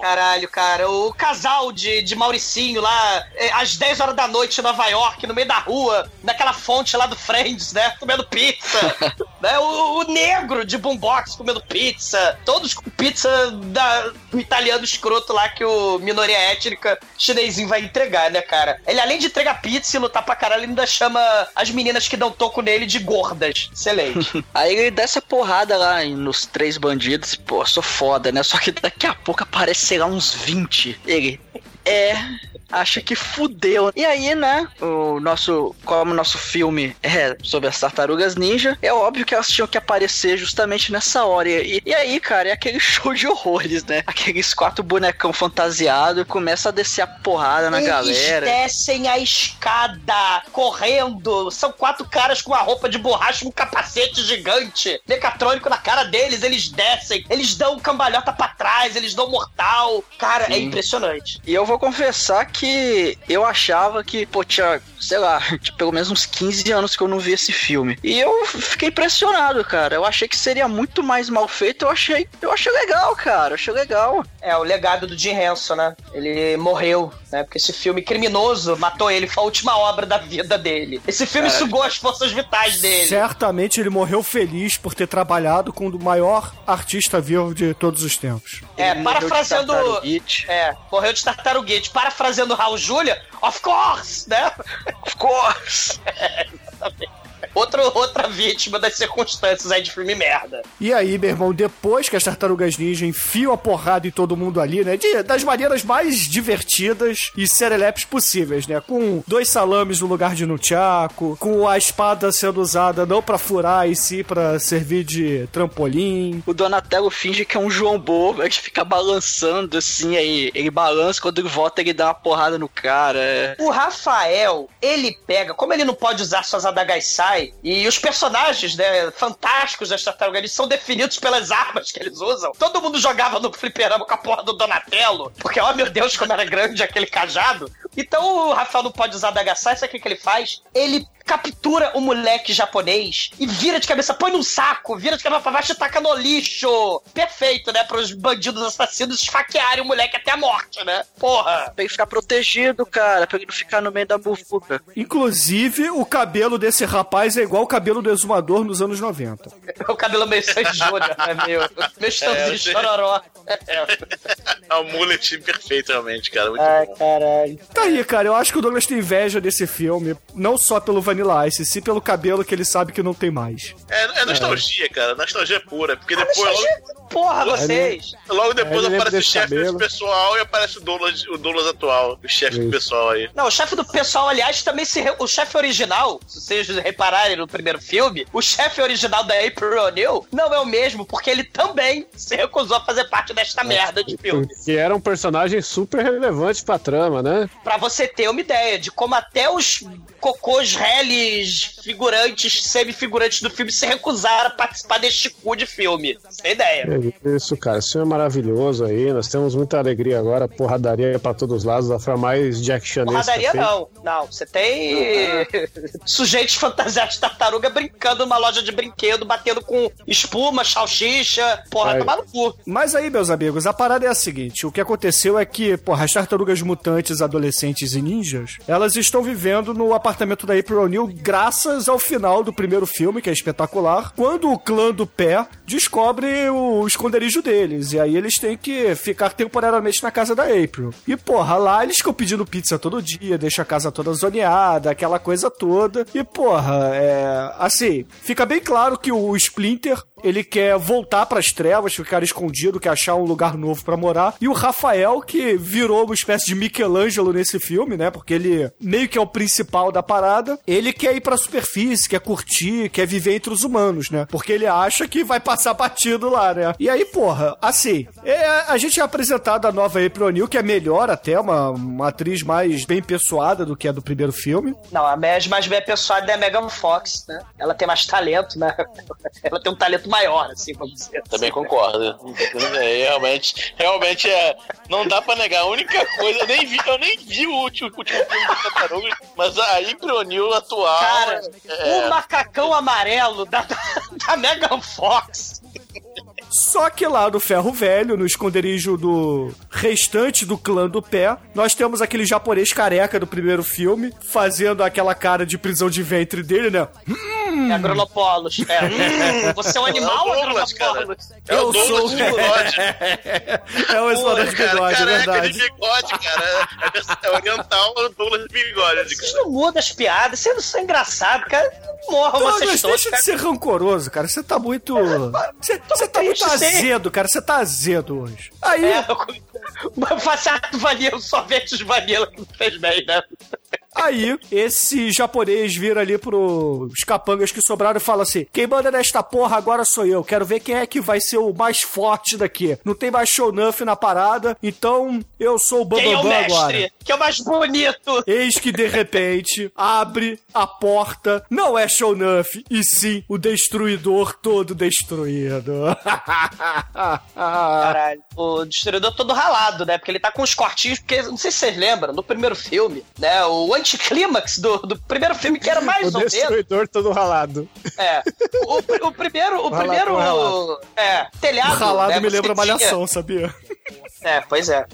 Caralho, cara. O casal de, de Mauricinho lá, é, às 10 horas da noite em Nova York, no meio da rua, naquela fonte lá do Friends, né? Comendo pizza. (laughs) né? o, o negro de boombox comendo pizza. Todos com pizza da, do italiano escroto lá que o minoria étnica chinesinho vai entregar, né, cara? Ele, além de entregar pizza e lutar pra caralho, ainda chama as meninas que dão toco nele de gordas. Excelente. (laughs) Aí ele desce a porrada lá nos três bandidos. Pô, sou foda, né? Só que daqui a pouco aparece, sei lá, uns 20. Ele. É. Acha que fudeu. E aí, né? O nosso. Como o nosso filme é sobre as tartarugas ninja, é óbvio que elas tinham que aparecer justamente nessa hora. E, e aí, cara, é aquele (laughs) show de horrores, né? Aqueles quatro bonecão fantasiados começa a descer a porrada na Eles galera. descem a escada correndo. São quatro caras com uma roupa de borracha, um capacete gigante, mecatrônico na cara deles. Eles descem, eles dão cambalhota pra trás, eles dão mortal. Cara, é Sim. impressionante. E eu vou confessar que eu achava que, pô, tinha, sei lá, (laughs) tinha pelo menos uns 15 anos que eu não vi esse filme. E eu fiquei impressionado, cara. Eu achei que seria muito mais mal feito. Eu achei, eu achei legal, cara. Eu achei legal. É, o legado do Jim Henson, né? Ele morreu, né? Porque esse filme criminoso matou ele, foi a última obra da vida dele. Esse filme sugou as forças vitais dele. Certamente ele morreu feliz por ter trabalhado com o maior artista vivo de todos os tempos. É, Ele morreu de parafraseando. É, morreu de tartaruguete. Parafraseando Raul Júlia, of course, né? Of course. É, (laughs) vítima das circunstâncias aí de filme merda. E aí, meu irmão, depois que as tartarugas ninja enfiam a porrada em todo mundo ali, né? de- das maneiras mais divertidas e serelepes possíveis, né? Com dois salames no lugar de nunchaku, com a espada sendo usada não pra furar e sim pra servir de trampolim. O Donatello finge que é um João Bobo, gente fica balançando assim, aí ele balança, quando ele volta ele dá uma porrada no cara. é. O Rafael, ele pega, como ele não pode usar suas adagas sai, e os personagens, né, fantásticos das tartarugas eles são definidos pelas armas que eles usam. Todo mundo jogava no fliperama com a porra do Donatello, porque, ó meu Deus, como era grande aquele cajado. Então o Rafael não pode usar sai, sabe o que, que ele faz? Ele captura o moleque japonês e vira de cabeça, põe num saco, vira de cabeça pra baixo e taca no lixo. Perfeito, né? Para os bandidos assassinos esfaquearem o moleque até a morte, né? Porra. Pra ele ficar protegido, cara, pra ele não ficar no meio da bufuca. Inclusive, o cabelo desse rapaz é igual o cabelo do exumador nos anos 90. (laughs) O cabelo meio Júnior, né? Meu, meu estãozinho sei. chororó. É um mullet perfeito, realmente, cara. Muito Ai, bom. caralho. Tá aí, cara, eu acho que o Douglas tem inveja desse filme, não só pelo Vanilla Ice, sim pelo cabelo que ele sabe que não tem mais. É, é nostalgia, cara. Nostalgia pura. Porque depois, logo, Porra, vocês. logo depois ele aparece o chefe desse pessoal e aparece o Douglas, o Douglas atual, o chefe do pessoal aí. Não, o chefe do pessoal, aliás, também se. re- O chefe original, se vocês repararem no primeiro filme, o chefe original da April O'Neil não é o mesmo, porque ele também se recusou a fazer parte desta merda de filme. Que era um personagem super relevante pra trama, né? Pra você ter uma ideia de como até os cocôs reles, figurantes, semifigurantes do filme se recusaram a participar deste cu de filme. Sem ideia. É Isso, cara, isso é maravilhoso aí. Nós temos muita alegria agora, porradaria pra todos os lados, da forma mais Jack Chanesca Porradaria não. Não, você tem (laughs) sujeitos fantasiados de tartaruga brincando numa loja de brinquedo, batendo com espuma, salsicha. Porra, Aí. tomar no cu. Mas aí, meus amigos, a parada é a seguinte: o que aconteceu é que, porra, as tartarugas mutantes, adolescentes e ninjas, elas estão vivendo no apartamento da April O'Neil graças ao final do primeiro filme, que é espetacular, quando o clã do pé descobre o esconderijo deles. E aí eles têm que ficar temporariamente na casa da April. E, porra, lá eles ficam pedindo pizza todo dia, deixa a casa toda zoneada, aquela coisa toda. E, porra, é. Assim, fica bem claro que o Splinter ele quer voltar pras trevas, ficar escondido, quer achar um lugar novo pra morar. E o Rafael, que virou uma espécie de Michelangelo nesse filme, né? Porque ele meio que é o principal da parada. Ele quer ir pra superfície, quer curtir, quer viver entre os humanos, né? Porque ele acha que vai passar batido lá, né? E aí, porra, assim, é, a gente é apresentado a nova April O'Neil, que é melhor até, uma, uma atriz mais bem pessoada do que a do primeiro filme. Não, a Meg mais bem pessoada é a Megan Fox, né? Ela tem mais talento, né? (laughs) Ela tem um talento maior, assim, vamos dizer. Também concordo. É, realmente, realmente é. Não dá pra negar. A única coisa, eu nem vi, eu nem vi o último, o último filme do Tartaruga, mas a Impronil atual. Cara, é, o macacão amarelo da, da, (laughs) da Megan Fox. Só que lá no Ferro Velho, no esconderijo do restante do clã do pé, nós temos aquele japonês careca do primeiro filme, fazendo aquela cara de prisão de ventre dele, né? É. É, (laughs) hum, você é um animal, É Douglas, é o Douglas sou- de bigode. (laughs) É o explorador de Cara, bigode, é verdade. de bigode, cara. É, é oriental o Douglas de bigode. Vocês não mudam as piadas, vocês não são engraçados, cara. Morram Douglas, vocês deixa de ser rancoroso, cara. Você tá muito. Você você tá muito sim. azedo, cara. Você tá azedo hoje. Aí, É, eu façado vanilla, sorvetes vanilla que não fez bem, né? Aí, esse japonês vira ali pros capangas que sobraram e fala assim: quem manda nesta porra agora sou eu. Quero ver quem é que vai ser o mais forte daqui. Não tem mais show nuff na parada, então eu sou o Quem é o Bambambam agora. mestre? que é mais bonito. Eis que de repente abre a porta, não é Shonuff, e sim o destruidor todo destruído. (laughs) Caralho. O destruidor todo ralado, né? Porque ele tá com os cortinhos, porque não sei se vocês lembram, no primeiro filme, né? O anticlímax do, do primeiro filme, que era mais o ou menos. destruidor todo ralado. É. O, o primeiro. O Ralado primeiro. com ralado. É, telhado. O ralado né, me lembra tinha- malhação, sabia? É, pois é.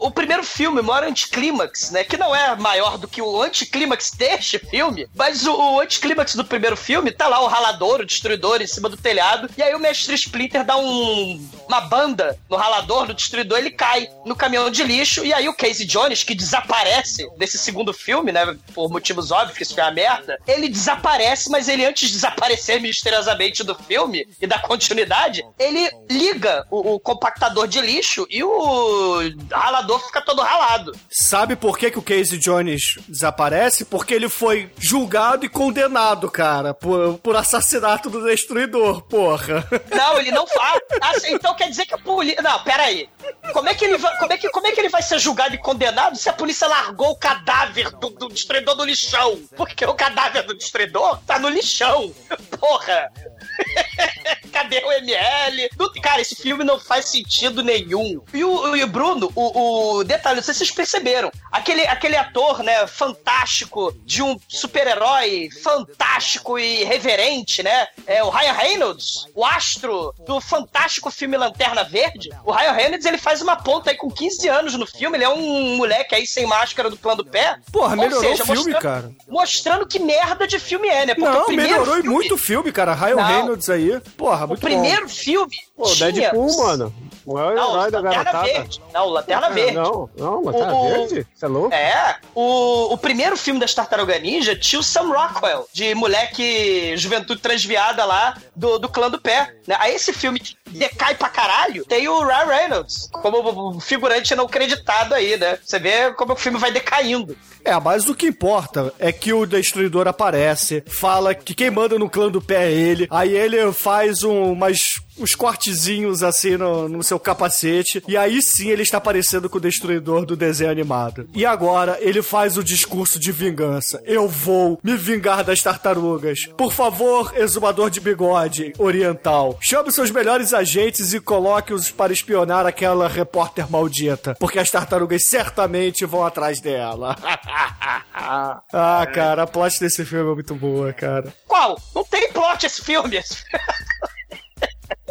O primeiro filme, o maior anticlímax, né? Que não é maior do que o anticlímax deste filme, mas o, o anticlímax do primeiro filme tá lá o ralador, o destruidor em cima do telhado, e aí o mestre Splinter dá um, uma banda no ralador, no destruidor, ele cai no caminhão de lixo, e aí o Casey Jones, que desaparece desse segundo filme, né? Por motivos óbvios, que isso foi uma merda, ele desaparece, mas ele antes de desaparecer misteriosamente do filme e da continuidade, ele liga o, o compactador de lixo e o ralador fica todo ralado. Sabe por que, que o Casey Jones desaparece? Porque ele foi julgado e condenado, cara, por, por assassinato do destruidor, porra. (laughs) Não, ele não faz. Ah, então quer dizer que a polícia. Não, peraí. Como é, que ele vai, como, é que, como é que ele vai ser julgado e condenado se a polícia largou o cadáver do, do destruidor no lixão? Porque o cadáver do destruidor tá no lixão. (laughs) Porra! (laughs) Cadê o ML? Não- Cara, esse filme não faz sentido nenhum. E o, e o Bruno, o, o detalhe, não sei se vocês perceberam. Aquele, aquele ator, né, fantástico, de um super-herói fantástico e reverente, né? É o Ryan Reynolds, o astro do fantástico filme Lanterna Verde. O Ryan Reynolds, ele faz uma ponta aí com 15 anos no filme. Ele é um moleque aí sem máscara do plano do pé. Porra, Ou melhorou seja, o filme, mostrando- cara. Mostrando que merda de filme é, né? Porque Não, melhorou filme- muito o filme, cara. Ryan Não. Reynolds aí. Porra, O primeiro filme Pô, tinha... Deadpool, mano. O maior Não, herói da garotada. Verde. Não, Lanterna Ah, Verde. Não, não, Lanterna O- Verde? Você é louco? É, o, o primeiro filme das Tartaruga Ninja tinha o Sam Rockwell, de moleque juventude transviada lá do, do clã do pé. Né? Aí esse filme que decai pra caralho, tem o Ryan Reynolds como figurante não creditado aí, né? Você vê como o filme vai decaindo. É, mas o que importa é que o Destruidor aparece, fala que quem manda no clã do pé é ele, aí ele faz um, umas, uns cortezinhos assim no, no seu capacete, e aí sim ele está aparecendo com o Destruidor do desenho animado. E agora ele faz o discurso de vingança. Eu vou me vingar das tartarugas. Por favor, exumador de bigode oriental, chame seus melhores agentes e coloque-os para espionar aquela repórter maldita, porque as tartarugas certamente vão atrás dela. (laughs) ah, cara, a plot desse filme é muito boa, cara. Qual? Não tem plot esse filme. (laughs)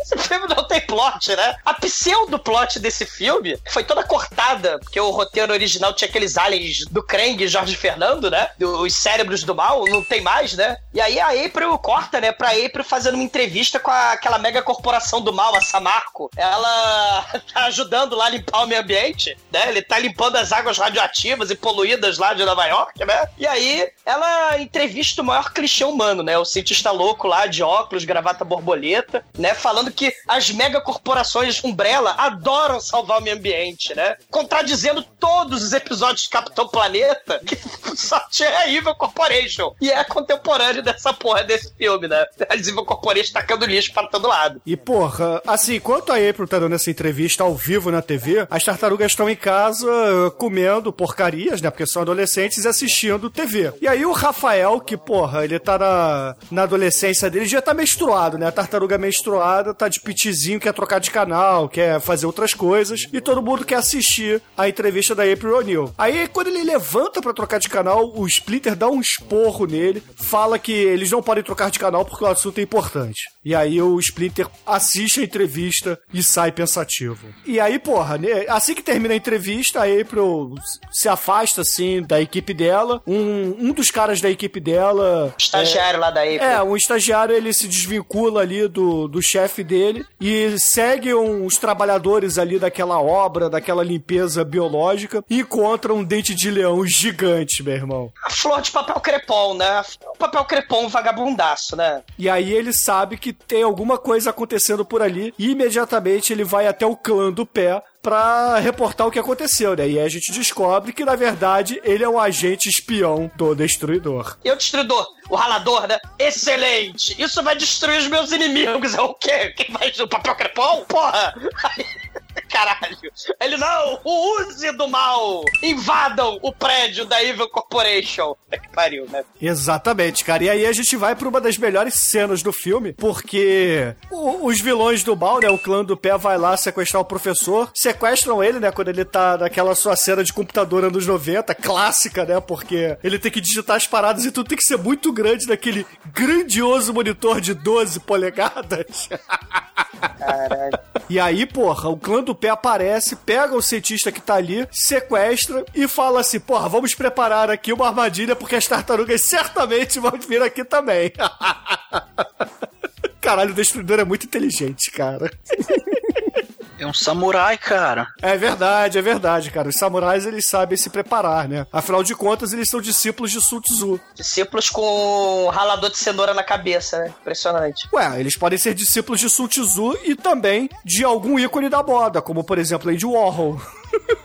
Esse filme não tem plot, né? A pseudo-plot desse filme foi toda cortada, porque o roteiro original tinha aqueles aliens do Krang e Jorge Fernando, né? Os cérebros do mal, não tem mais, né? E aí a April corta, né? Pra April fazendo uma entrevista com a- aquela mega corporação do mal, a Samarco. Ela (laughs) tá ajudando lá a limpar o meio ambiente, né? Ele tá limpando as águas radioativas e poluídas lá de Nova York, né? E aí ela entrevista o maior clichê humano, né? O cientista louco lá de óculos, gravata borboleta, né? Falando que as megacorporações Umbrella adoram salvar o meio ambiente, né? Contradizendo todos os episódios de Capitão Planeta, que (laughs) só tinha a Evil Corporation. E é contemporâneo dessa porra desse filme, né? A Evil Corporation tacando lixo para todo lado. E, porra, assim, enquanto a April tá dando essa entrevista ao vivo na TV, as tartarugas estão em casa comendo porcarias, né? Porque são adolescentes e assistindo TV. E aí o Rafael, que, porra, ele tá na, na adolescência dele, já tá menstruado, né? A tartaruga menstruada tá de pitizinho, quer trocar de canal, quer fazer outras coisas. E todo mundo quer assistir a entrevista da April O'Neil. Aí, quando ele levanta pra trocar de canal, o Splinter dá um esporro nele, fala que eles não podem trocar de canal porque o assunto é importante. E aí o Splinter assiste a entrevista e sai pensativo. E aí, porra, né, assim que termina a entrevista, a April se afasta, assim, da equipe dela. Um, um dos caras da equipe dela... Estagiário lá da April. É, um estagiário, ele se desvincula ali do, do chefe dele e segue uns trabalhadores ali daquela obra, daquela limpeza biológica e encontra um dente de leão gigante, meu irmão. A flor de papel crepom, né? O papel crepom vagabundaço, né? E aí ele sabe que tem alguma coisa acontecendo por ali e imediatamente ele vai até o clã do pé pra reportar o que aconteceu, né? E aí a gente descobre que, na verdade, ele é um agente espião do Destruidor. E o destruidor, o ralador, né? Excelente! Isso vai destruir os meus inimigos. É o quê? Quem vai o papel crepom? Porra! Caralho. Ele, não, o use do mal. Invadam o prédio da Evil Corporation. É que pariu, né? Exatamente, cara. E aí a gente vai pra uma das melhores cenas do filme, porque o- os vilões do mal, né, o clã do pé vai lá sequestrar o professor, sequestram ele, né, quando ele tá naquela sua cena de computador anos 90, clássica, né, porque ele tem que digitar as paradas e tudo tem que ser muito grande naquele grandioso monitor de 12 polegadas. Caralho. E aí, porra, o clã do pé aparece, pega o cientista que tá ali, sequestra e fala assim: porra, vamos preparar aqui uma armadilha porque as tartarugas certamente vão vir aqui também. (laughs) Caralho, o destruidor é muito inteligente, cara. (laughs) É um samurai, cara. É verdade, é verdade, cara. Os samurais eles sabem se preparar, né? Afinal de contas, eles são discípulos de Sun Tzu. Discípulos com ralador de cenoura na cabeça, né? Impressionante. Ué, eles podem ser discípulos de Sun Tzu e também de algum ícone da moda, como por exemplo Andy Warhol. (laughs)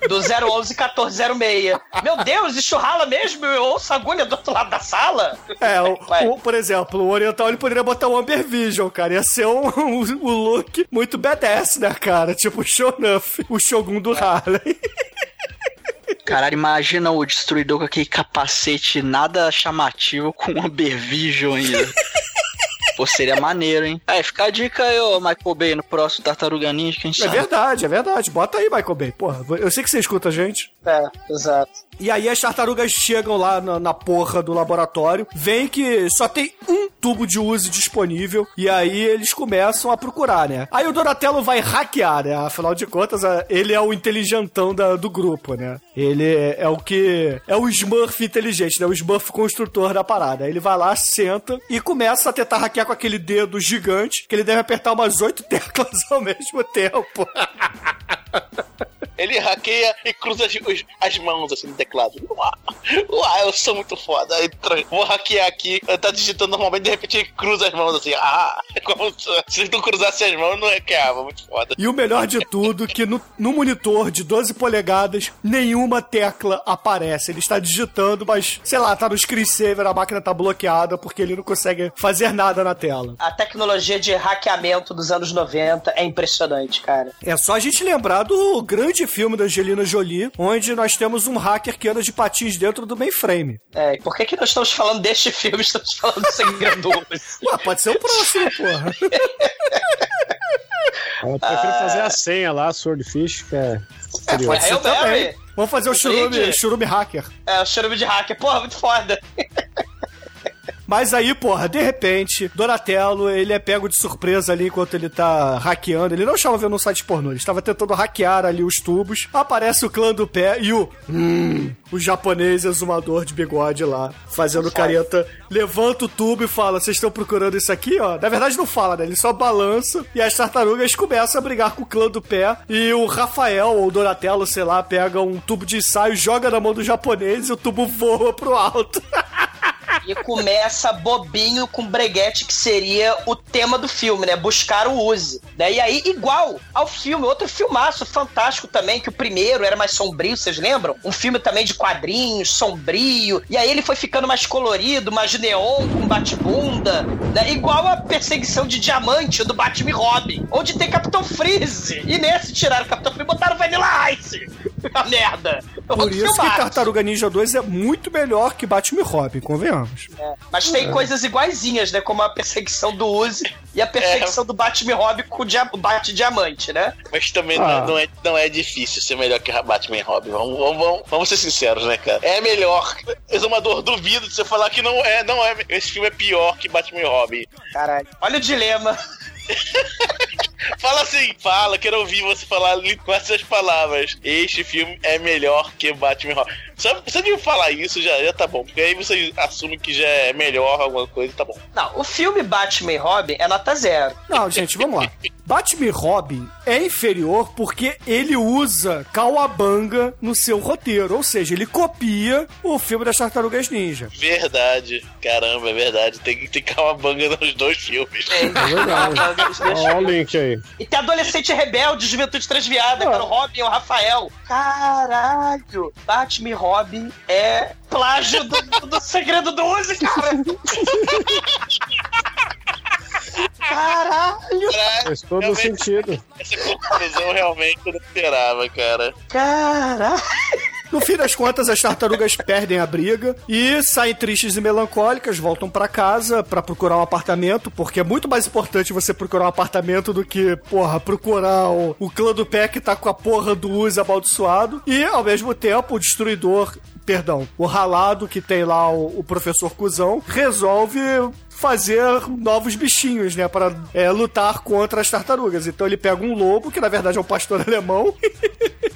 Do 011 1406. Meu Deus, existe o rala mesmo? Eu ouço a agulha do outro lado da sala? É, o, o- por exemplo, o Oriental ele poderia botar o Amber Vision, cara. Ia ser um, um, um look muito badass, né, cara? Tipo o Shonuff, o Shogun do Harley. Caralho, imagina o destruidor com aquele capacete nada chamativo com uma Vision ainda. (laughs) Pô, seria maneiro, hein? Aí, fica a dica aí, ô Michael Bay, no próximo Tartaruga Ninja, quem É sabe. verdade, é verdade. Bota aí, Michael Bay. Porra, eu sei que você escuta a gente. É, exato. E aí as tartarugas chegam lá na, na porra do laboratório, veem que só tem um tubo de uso disponível, e aí eles começam a procurar, né? Aí o Donatello vai hackear, né? Afinal de contas, ele é o inteligentão da- do grupo, né? Ele é, é o que... É o Smurf inteligente, né? O Smurf construtor da parada. Ele vai lá, senta e começa a tentar hackear com aquele dedo gigante, que ele deve apertar umas oito (laughs) teclas ao mesmo tempo. (laughs) Ele hackeia e cruza as, as mãos assim no teclado. Uau, uau, eu sou muito foda. Vou hackear aqui. Tá digitando normalmente, de repente ele cruza as mãos assim. Ah, (laughs) como se, se não cruzasse as mãos, não hackeava. Muito foda. E o melhor de tudo, que no, no monitor de 12 polegadas, nenhuma tecla aparece. Ele está digitando, mas, sei lá, tá no screensaver, a máquina tá bloqueada porque ele não consegue fazer nada na tela. A tecnologia de hackeamento dos anos 90 é impressionante, cara. É só a gente lembrar do grande filme da Angelina Jolie, onde nós temos um hacker que anda de patins dentro do mainframe. É, e por que, que nós estamos falando deste filme? Estamos falando do Segredo Ué, pode ser o próximo, porra. Eu prefiro fazer a senha lá, Swordfish, que é. curioso. Pode ser também. Mary. Vamos fazer o churume, churume hacker. É, o cheiro de hacker. Porra, muito foda. Mas aí, porra, de repente, Donatello, ele é pego de surpresa ali enquanto ele tá hackeando. Ele não estava vendo um site pornô, ele estava tentando hackear ali os tubos. Aparece o clã do pé e o. Hum, o japonês exumador de bigode lá, fazendo careta, levanta o tubo e fala: Vocês estão procurando isso aqui, ó? Na verdade, não fala, né? Ele só balança e as tartarugas começam a brigar com o clã do pé. E o Rafael, ou o Donatello, sei lá, pega um tubo de ensaio, joga na mão do japonês e o tubo voa pro alto. (laughs) E começa bobinho com breguete, que seria o tema do filme, né? Buscar o use. Né? E aí, igual ao filme, outro filmaço fantástico também, que o primeiro era mais sombrio, vocês lembram? Um filme também de quadrinhos, sombrio. E aí ele foi ficando mais colorido, mais neon, com bate-bunda. Né? Igual a perseguição de diamante do Batman Robin, onde tem Capitão Freeze. E nesse tiraram o Capitão Freeze e botaram Vanilla Ice. A (laughs) merda. Por isso que. Tartaruga Ninja 2 é muito melhor que Batman e Robin, convenhamos. É, Mas tem coisas iguaizinhas, né? Como a perseguição do Uzi e a perseguição do Batman e Robin com o dia bate diamante, né? Mas também Ah. não, não é, não é difícil ser melhor que Batman e Robin. Vamos, vamos, vamos, vamos ser sinceros, né, cara? É melhor. Exumador, duvido de você falar que não é, não é. Esse filme é pior que Batman e Robin. Caralho. Olha o dilema. (laughs) Fala assim, fala, quero ouvir você falar com essas palavras. Este filme é melhor que Batman Robin. Só, só de falar isso já, já tá bom, porque aí você assume que já é melhor alguma coisa, tá bom. Não, o filme Batman Robin é nota zero. Não, gente, vamos lá. Batman Robin é inferior porque ele usa Kawabanga no seu roteiro, ou seja, ele copia o filme das Tartarugas Ninja. Verdade, caramba, é verdade. Tem, tem Kawabanga nos dois filmes. É verdade. (laughs) Olha o link aí. E tem Adolescente Rebelde, Juventude Transviada, cara, o Robin e o Rafael. Caralho! Batman e Robin é plágio do, do segredo do Uzi, cara! Caralho! Faz todo o sentido. Essa conclusão realmente eu não esperava, cara. Caralho! No fim das contas, as tartarugas perdem a briga e saem tristes e melancólicas, voltam pra casa pra procurar um apartamento, porque é muito mais importante você procurar um apartamento do que, porra, procurar o, o clã do pé que tá com a porra do Uzi amaldiçoado. E, ao mesmo tempo, o destruidor. Perdão, o ralado que tem lá o, o professor Cusão resolve fazer novos bichinhos, né, para lutar contra as tartarugas. Então ele pega um lobo, que na verdade é um pastor (laughs) alemão,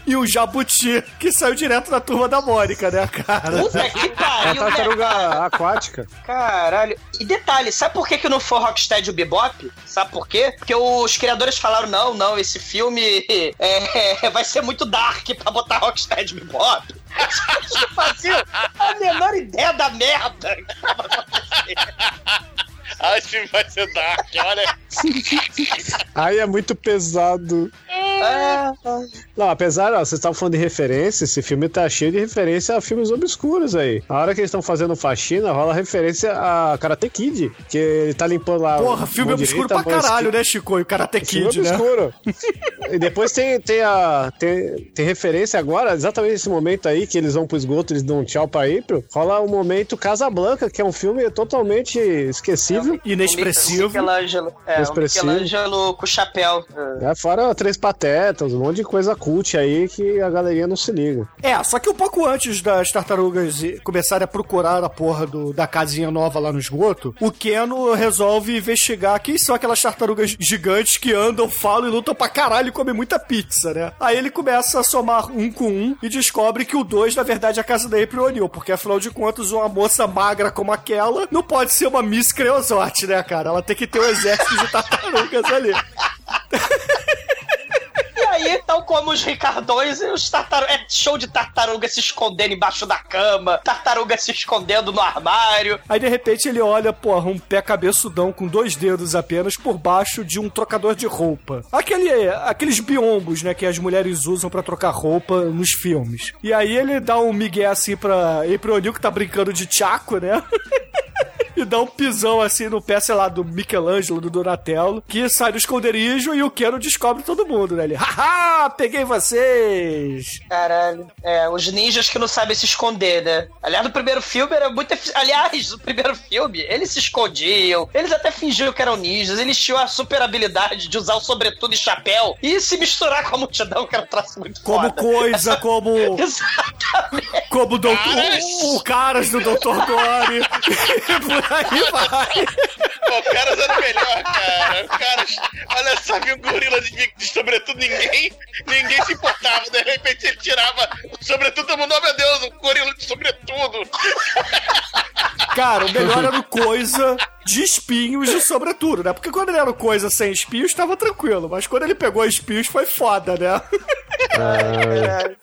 e um jabuti, que saiu direto da turma da Mônica, né, cara? Puta que É a pariu, né? tartaruga aquática. Caralho. E detalhe, sabe por que, que não foi Rocksteady o Bebop? Sabe por quê? Porque os criadores falaram, não, não, esse filme (laughs) é, vai ser muito dark pra botar Rocksteady Bebop. (laughs) Eles faziam a menor ideia da merda que tava acontecendo. Filme vai ser dark, olha. Aí é muito pesado. Ah, Não, apesar, ó, vocês estavam falando de referência, esse filme tá cheio de referência a filmes obscuros aí. A hora que eles estão fazendo faxina, rola referência a Karate Kid, que ele tá limpando lá. Porra, filme obscuro direita, pra caralho, né, Chico? E o Karate Filme Kid, né? obscuro. e depois tem, tem a. Tem, tem referência agora, exatamente nesse momento aí, que eles vão pro esgoto, eles dão um tchau pra April. Rola o momento Casablanca, que é um filme totalmente esquecível. Inexpressivo. Michelangelo. É, o Expressivo. Michelangelo com chapéu. É, fora Três Patetas, um monte de coisa cult aí que a galerinha não se liga. É, só que um pouco antes das tartarugas começarem a procurar a porra do- da casinha nova lá no esgoto, o Keno resolve investigar quem são aquelas tartarugas gigantes que andam, falam e lutam pra caralho e comem muita pizza, né? Aí ele começa a somar um com um e descobre que o dois, na verdade, é a casa da April O'Neil, porque afinal de contas, uma moça magra como aquela não pode ser uma Miss Creosote, né, cara? Ela tem que ter um exército de tartarugas ali. E aí, tal como os Ricardões, os tartarugas. É show de tartaruga se escondendo embaixo da cama, tartaruga se escondendo no armário. Aí de repente ele olha, porra, um pé cabeçudão com dois dedos apenas por baixo de um trocador de roupa. Aquele, aqueles biombos, né, que as mulheres usam pra trocar roupa nos filmes. E aí ele dá um migué assim pra April O'Neil que tá brincando de tchaco, né? (laughs) E dá um pisão assim no pé, sei lá, do Michelangelo, do Donatello, que sai do esconderijo e o Keno descobre todo mundo, né? Ele, haha, peguei vocês! Caralho. É, os ninjas que não sabem se esconder, né? Aliás, no primeiro filme era muito. Aliás, no primeiro filme, eles se escondiam, eles até fingiam que eram ninjas, eles tinham a super habilidade de usar o sobretudo e chapéu e se misturar com a multidão, que era um traço muito Como foda. coisa, como. (laughs) Exatamente. Como o, doutor, Caras. o, o Caras do Dr. Gore. (laughs) Aí vai. Pô, o Caras era o melhor, cara. O Caras, olha só, viu um gorila de, sobretudo, ninguém, ninguém se importava. De repente ele tirava o sobretudo, todo mundo, oh meu Deus, um gorila de sobretudo. Cara, o melhor era o coisa de espinhos e sobretudo, né? Porque quando ele era o coisa sem espinhos, tava tranquilo. Mas quando ele pegou espinhos, foi foda, né? (laughs)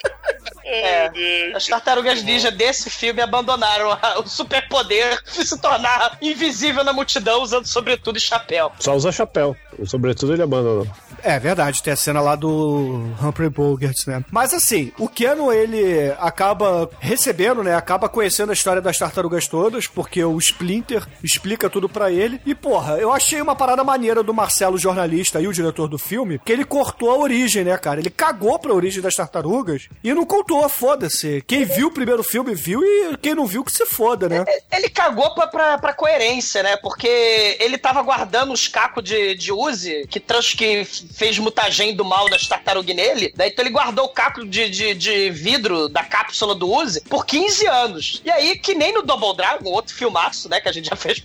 É, as tartarugas ninja desse filme abandonaram a- o superpoder de se tornar invisível na multidão usando sobretudo e chapéu. Só usa chapéu. Sobretudo ele abandonou. É verdade, tem a cena lá do Humphrey Bogart, né? Mas assim, o Keno, ele acaba recebendo, né? Acaba conhecendo a história das tartarugas todas, porque o Splinter explica tudo pra ele. E, porra, eu achei uma parada maneira do Marcelo, jornalista e o diretor do filme, que ele cortou a origem, né, cara? Ele cagou pra origem das tartarugas e não contou, foda-se. Quem viu o primeiro filme viu e quem não viu que se foda, né? Ele cagou pra, pra, pra coerência, né? Porque ele tava guardando os cacos de, de Uzi, que, trans, que fez mutagem do mal das tartarugas nele. Daí então ele guardou o caco de, de, de vidro da cápsula do Uzi por 15 anos. E aí, que nem no Double Dragon, outro filmaço, né? Que a gente já fez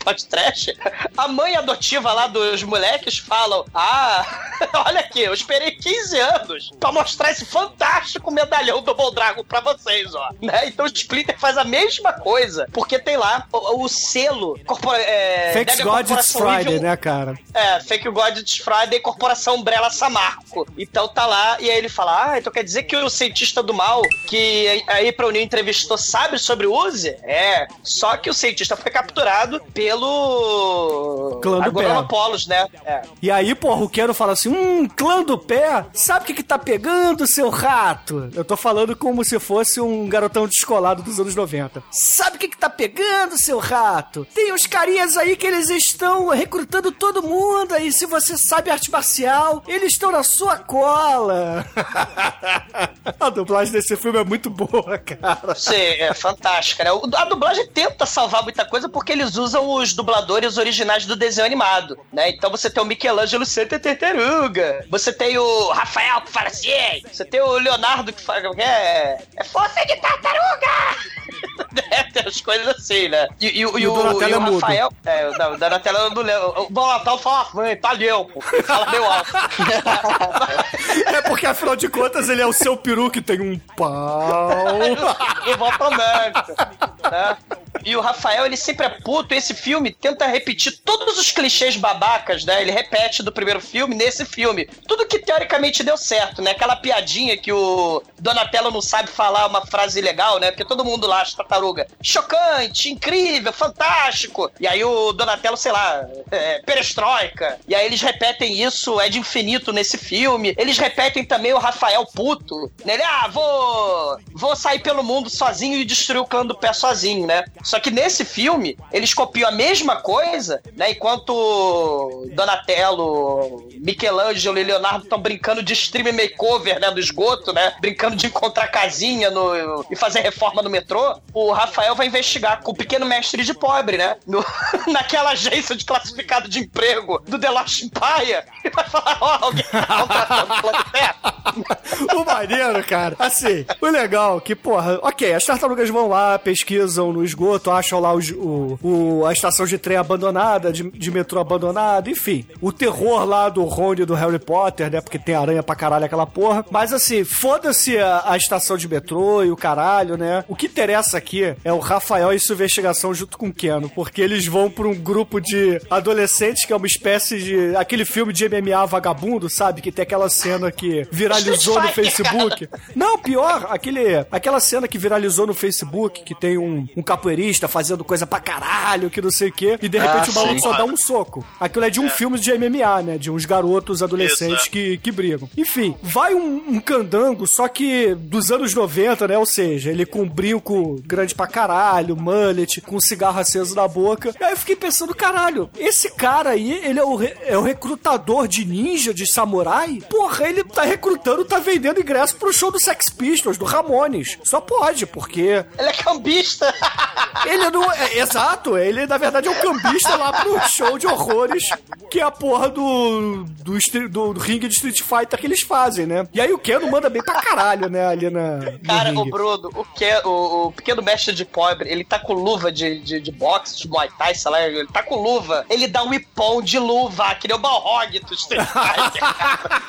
podcast, a mãe adotiva lá dos moleques falam: Ah, (laughs) olha aqui, eu esperei 15 anos pra mostrar esse fantástico medalhão Double Dragon pra vocês, ó. Né? Então o Splinter faz a mesma coisa, porque tem lá o, o selo. Corpora, é, a God it's Friday, Evil- né, cara? é, Fake God It's Friday, Corporação Umbrella Samarco. Então tá lá, e aí ele fala: Ah, então quer dizer que o cientista do mal que aí pra União entrevistou sabe sobre o Uzi? É. Só que o cientista foi capturado pelo. Clã do Agonopolos, né? É. E aí, porra, o Keno fala assim: Hum, clã do pé, sabe o que, que tá pegando, seu rato? Eu tô falando com como se fosse um garotão descolado dos anos 90. Sabe o que, que tá pegando, seu rato? Tem uns carinhas aí que eles estão recrutando todo mundo aí. Se você sabe arte marcial, eles estão na sua cola. (laughs) A dublagem desse filme é muito boa, cara. Sim, é fantástica, né? A dublagem tenta salvar muita coisa porque eles usam os dubladores originais do desenho animado, né? Então você tem o Michelangelo Santa Tartaruga, você tem o Rafael que fala assim, você tem o Leonardo que fala que é, é força de tartaruga! (laughs) É, tem as coisas assim, né? E, e o- e E o o, e o é. Rafael... É, o da- o Donatello eu não lembro. O Donatello fala, "Ah, italiano, pô. Ele fala meio alto. (laughs) É porque, afinal de contas, ele é o seu peru que tem um pau. (laughs) Exatamente. né? E o Rafael, ele sempre é puto. Esse filme tenta repetir todos os clichês babacas, né? Ele repete do primeiro filme nesse filme. Tudo que teoricamente deu certo, né? Aquela piadinha que o Donatello não sabe falar uma frase legal, né? Porque todo mundo lá acha tartaruga. Chocante, incrível, fantástico. E aí o Donatello, sei lá, é, perestroika. E aí eles repetem isso, é de infinito nesse filme. Eles repetem também o Rafael puto. Né? Ele, ah, vou, vou sair pelo mundo sozinho e destruir o clã do pé sozinho, né? Só que nesse filme, eles copiam a mesma coisa, né? Enquanto Donatello, Michelangelo e Leonardo estão brincando de stream makeover, né? Do esgoto, né? Brincando de encontrar casinha no, e fazer reforma no metrô. O Rafael vai investigar com o pequeno mestre de pobre, né? No- (laughs) naquela agência de classificado de emprego do The Lost Empire. E vai falar, ó, alguém tá contratando o (laughs) maneiro, cara. Assim, o legal é que, porra, ok, as tartarugas vão lá, pesquisam no esgoto, acham lá os- o, o- a estação de trem abandonada, de, de metrô abandonada, enfim. O terror lá do Rony e do Harry Potter, né? Porque tem aranha pra caralho aquela porra. Mas assim, foda-se a, a estação de metrô e o caralho, né? O que interessa aqui é o Rafael e sua investigação junto com o Keno, porque eles vão pra um grupo de adolescentes que é uma espécie de. aquele filme de MMA vagabundo, sabe? Que tem aquela cena que viralizou no Facebook. Não, pior, aquele, aquela cena que viralizou no Facebook, que tem um, um capoeirista fazendo coisa pra caralho, que não sei o quê, e de repente Ah, o maluco sim. só dá um soco. Aquilo é de um filme de MMA, né? De uns garotos adolescentes que, que brigam. Enfim, vai um, um candango, só que dos anos 90, né? Ou seja, ele com um brinco grande pra caralho, mullet, com um cigarro aceso na boca. E aí eu fiquei pensando, caralho, esse cara aí, ele é o, re- é o recrutador de ninja, de samurai? Porra, ele tá recrutando, tá vendendo ingresso pro show do Sex Pistols, do Ramones. Só pode, porque Ele é cambista. (laughs) ele não é. Exato, ele na verdade é um cambista lá pro show de horrores, que é a porra do. do, do, do ringue de Street Fighter que eles fazem, né? E aí o Keno manda bem pra caralho, né? Ali na. Cara, o. Bruno, o, que, o, o pequeno mestre de pobre, ele tá com luva de, de, de boxe, de Muay Thai, sei lá, ele tá com luva. Ele dá um ipom de luva, que nem o Balrog do Street Fighter, cara.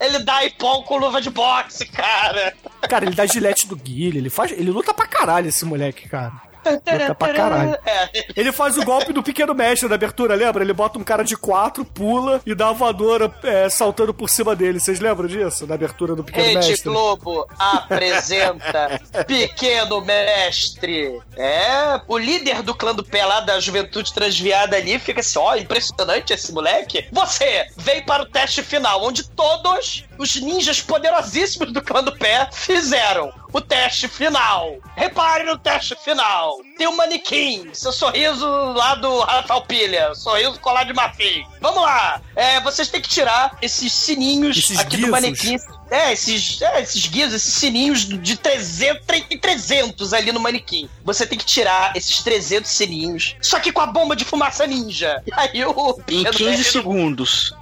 Ele dá ipom com luva de boxe, cara. Cara, ele dá gilete do Guile, ele faz. Ele luta pra caralho, esse moleque, cara. Luta pra caralho. (laughs) É, Ele faz o golpe do pequeno mestre da abertura, lembra? Ele bota um cara de quatro, pula e dá a voadora é, saltando por cima dele. Vocês lembram disso? Na abertura do pequeno Rede mestre? Globo apresenta (laughs) Pequeno Mestre. É, o líder do clã do pé lá da juventude transviada ali fica assim: ó, impressionante esse moleque. Você vem para o teste final, onde todos os ninjas poderosíssimos do clã do pé fizeram o teste final. Repare no teste final. Tem um manequim, seu sorriso lá do Rafael Pilha, sorriso colar de marfim. Vamos lá. É, vocês têm que tirar esses sininhos Esses aqui do guizos. manequim. É, esses, é, esses guias, esses sininhos de 300, tem 300 ali no manequim. Você tem que tirar esses 300 sininhos, só que com a bomba de fumaça ninja. E aí o... Em 15 segundos.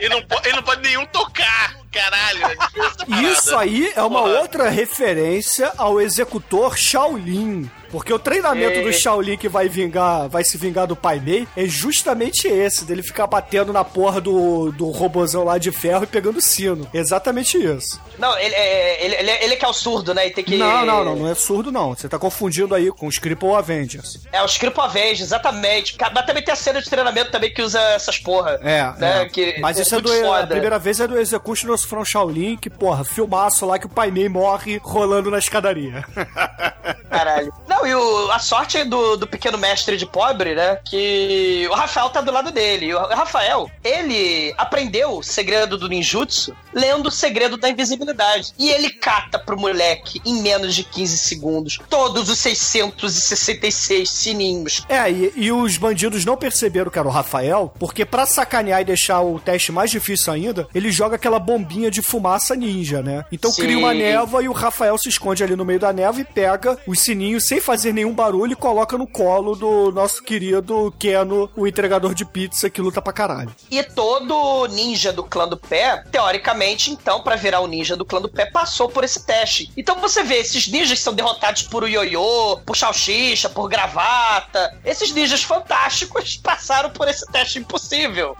Ele não, po- ele não pode nenhum tocar, caralho. É. Isso aí é uma Porra. outra referência ao executor Shaolin. Porque o treinamento É. do Shaolin que vai vingar, vai se vingar do Pai Mei é justamente esse, dele ficar batendo na porra do, do robozão lá de ferro e pegando sino. Exatamente isso. Não, ele, é, ele, ele, ele que é o surdo, né? E tem que... Não, não, não, não é surdo não. Você tá confundindo aí com os Cripple Avengers. É os Cripo Avenge, exatamente. Mas também tem a cena de treinamento também que usa essas porra. É, né? é. Que mas isso é do. A foda. primeira vez é do Executioners from Shaolin, que, porra, filmaço lá que o Pai Mei morre rolando na escadaria. (laughs) Caralho. Não, Não, e o- a sorte do, do pequeno mestre de pobre, né? Que o Rafael tá do lado dele. E O Rafael, ele aprendeu o segredo do ninjutsu lendo o segredo da invisibilidade. E ele cata pro moleque, em menos de 15 segundos, todos os 666 sininhos. É, e, e os bandidos não perceberam que era o Rafael, porque pra sacanear e deixar o teste mais difícil ainda, ele joga aquela bombinha de fumaça ninja, né? Então Sim. cria uma névoa e o Rafael se esconde ali no meio da névoa e pega os sininhos sem fazer nenhum barulho e coloca no colo do nosso querido Keno, o entregador de pizza que luta pra caralho. E todo ninja do clã do pé, teoricamente, então, pra virar o ninja do clã do pé, passou por esse teste. Então você vê, esses ninjas são derrotados por o ioiô, por salsicha, por gravata. Esses ninjas fantásticos passaram por esse teste impossível.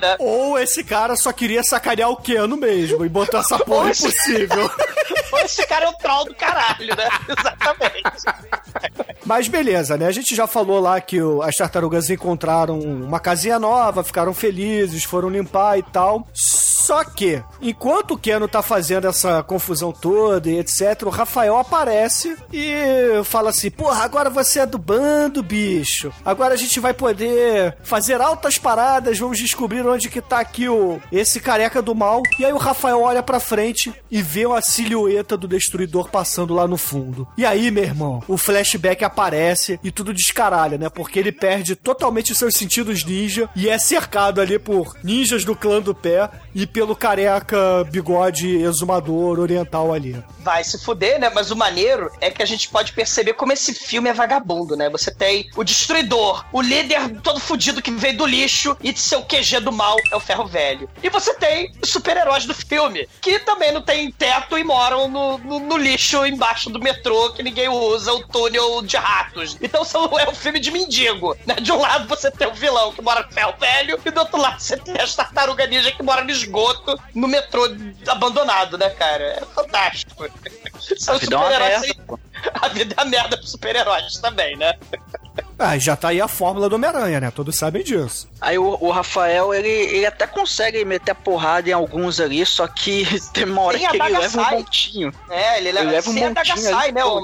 Né? Ou esse cara só queria sacanear o Keno mesmo e botou essa porra esse- impossível. (laughs) Ou esse cara é o troll do caralho, né? (laughs) Exatamente. Mas beleza, né? A gente já falou lá que as tartarugas encontraram uma casinha nova, ficaram felizes, foram limpar e tal. Só que, enquanto o Keno tá fazendo essa confusão toda e etc, o Rafael aparece e fala assim: Porra, agora você é do bando, bicho. Agora a gente vai poder fazer altas paradas, vamos descobrir onde que tá aqui o esse careca do mal. E aí o Rafael olha pra frente e vê a silhueta do destruidor passando lá no fundo. E aí, meu irmão, o flashback aparece e tudo descaralha, né? Porque ele perde totalmente seus sentidos ninja e é cercado ali por ninjas do clã do pé e pelo careca bigode exumador oriental ali. vai se fuder, né? Mas o maneiro é que a gente pode perceber como esse filme é vagabundo, né? Você tem o destruidor, o líder todo fudido que veio do lixo e de seu QG do mal é o ferro velho. E você tem os super-heróis do filme, que também não tem teto e moram no, no- no lixo embaixo do metrô que ninguém usa, o túnel de ratos. Então são, (laughs) é um filme de mendigo, né? De um lado você tem o vilão que mora no ferro velho e do outro lado você tem as tartarugas ninja que moram no esgoto, no metrô abandonado, né, cara? É fantástico. São é super-heróis sem- (laughs) A vida é merda pros super-heróis também, né? Ah, já tá aí a fórmula do Homem-Aranha, né? Todos sabem disso. Aí o, o Rafael, ele, ele até consegue meter a porrada em alguns ali, só que (laughs) tem uma hora Tem que ele leva um montinho. É, ele leva, Ele leva um montinho sai, ali, né, pô.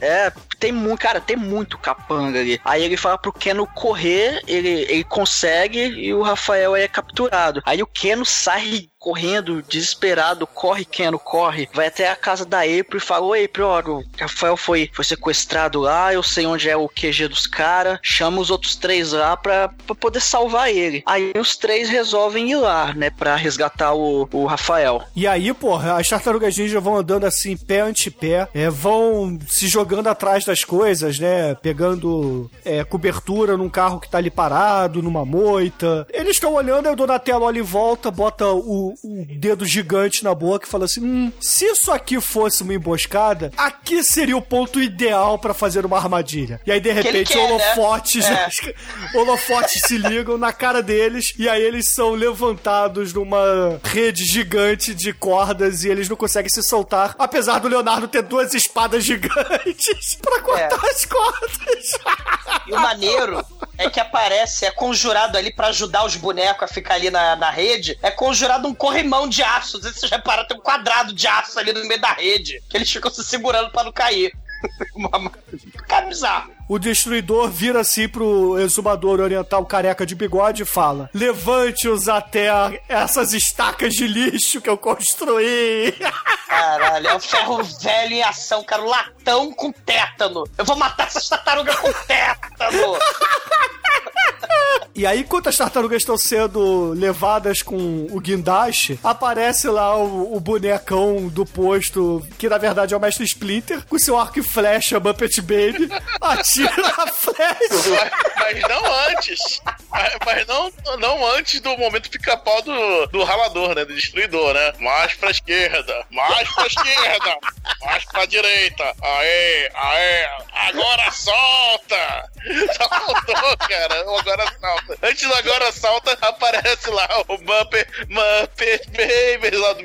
É, tem muito, cara, tem muito capanga ali. Aí ele fala pro Keno correr, ele, ele consegue e o Rafael é capturado. Aí o Keno sai correndo, desesperado, corre, Keno, corre. Vai até a casa da April e fala: Oi, April, ó, o Rafael foi, foi sequestrado lá, eu sei onde é o QG dos caras, chama os outros três lá pra, pra poder salvar ele. Aí os três resolvem ir lá, né, pra resgatar o, o Rafael. E aí, porra, as tartarugas ninja vão andando assim, pé ante pé, é, vão se jogando atrás das coisas, né? Pegando é, cobertura num carro que tá ali parado, numa moita. Eles estão olhando, aí o Donatello olha em volta, bota o, o dedo gigante na boca e fala assim: hum, se isso aqui fosse uma emboscada, aqui seria o ponto ideal pra fazer uma armadilha. E aí, de repente, quer, né? holofotes, É. (laughs) holofotes se ligam na cara deles e aí eles são levantados numa rede gigante de cordas e eles não conseguem se soltar, apesar do Leonardo ter duas espadas gigantes (laughs) pra cortar as cordas. (laughs) E o maneiro é que aparece, é conjurado ali pra ajudar os bonecos a ficar ali na, na rede, é conjurado um corrimão de aço. Não sei se vocês repararam, tem um quadrado de aço ali no meio da rede, que eles ficam se segurando pra não cair. (laughs) Cara bizarro. O destruidor vira assim pro exumador oriental careca de bigode e fala: Levante-os até essas estacas de lixo que eu construí. (laughs) Caralho, é o ferro velho em ação, cara. O latão com tétano. Eu vou matar essas tartarugas com tétano. E aí, enquanto as tartarugas estão sendo levadas com o guindaste, aparece lá o, o bonecão do posto, que na verdade é o Mestre Splinter, com seu arco e flecha Muppet Baby, atira (laughs) a flecha. Mas, mas não antes. Mas, mas não, não antes do momento pica-pau do, do ralador, né? Do destruidor, né? Mais pra esquerda, mais pra esquerda, mais pra direita. Aê, aê, agora solta! Só faltou, cara. Agora salta. Antes do agora salta, aparece lá o Muppet, Muppet Baby lá do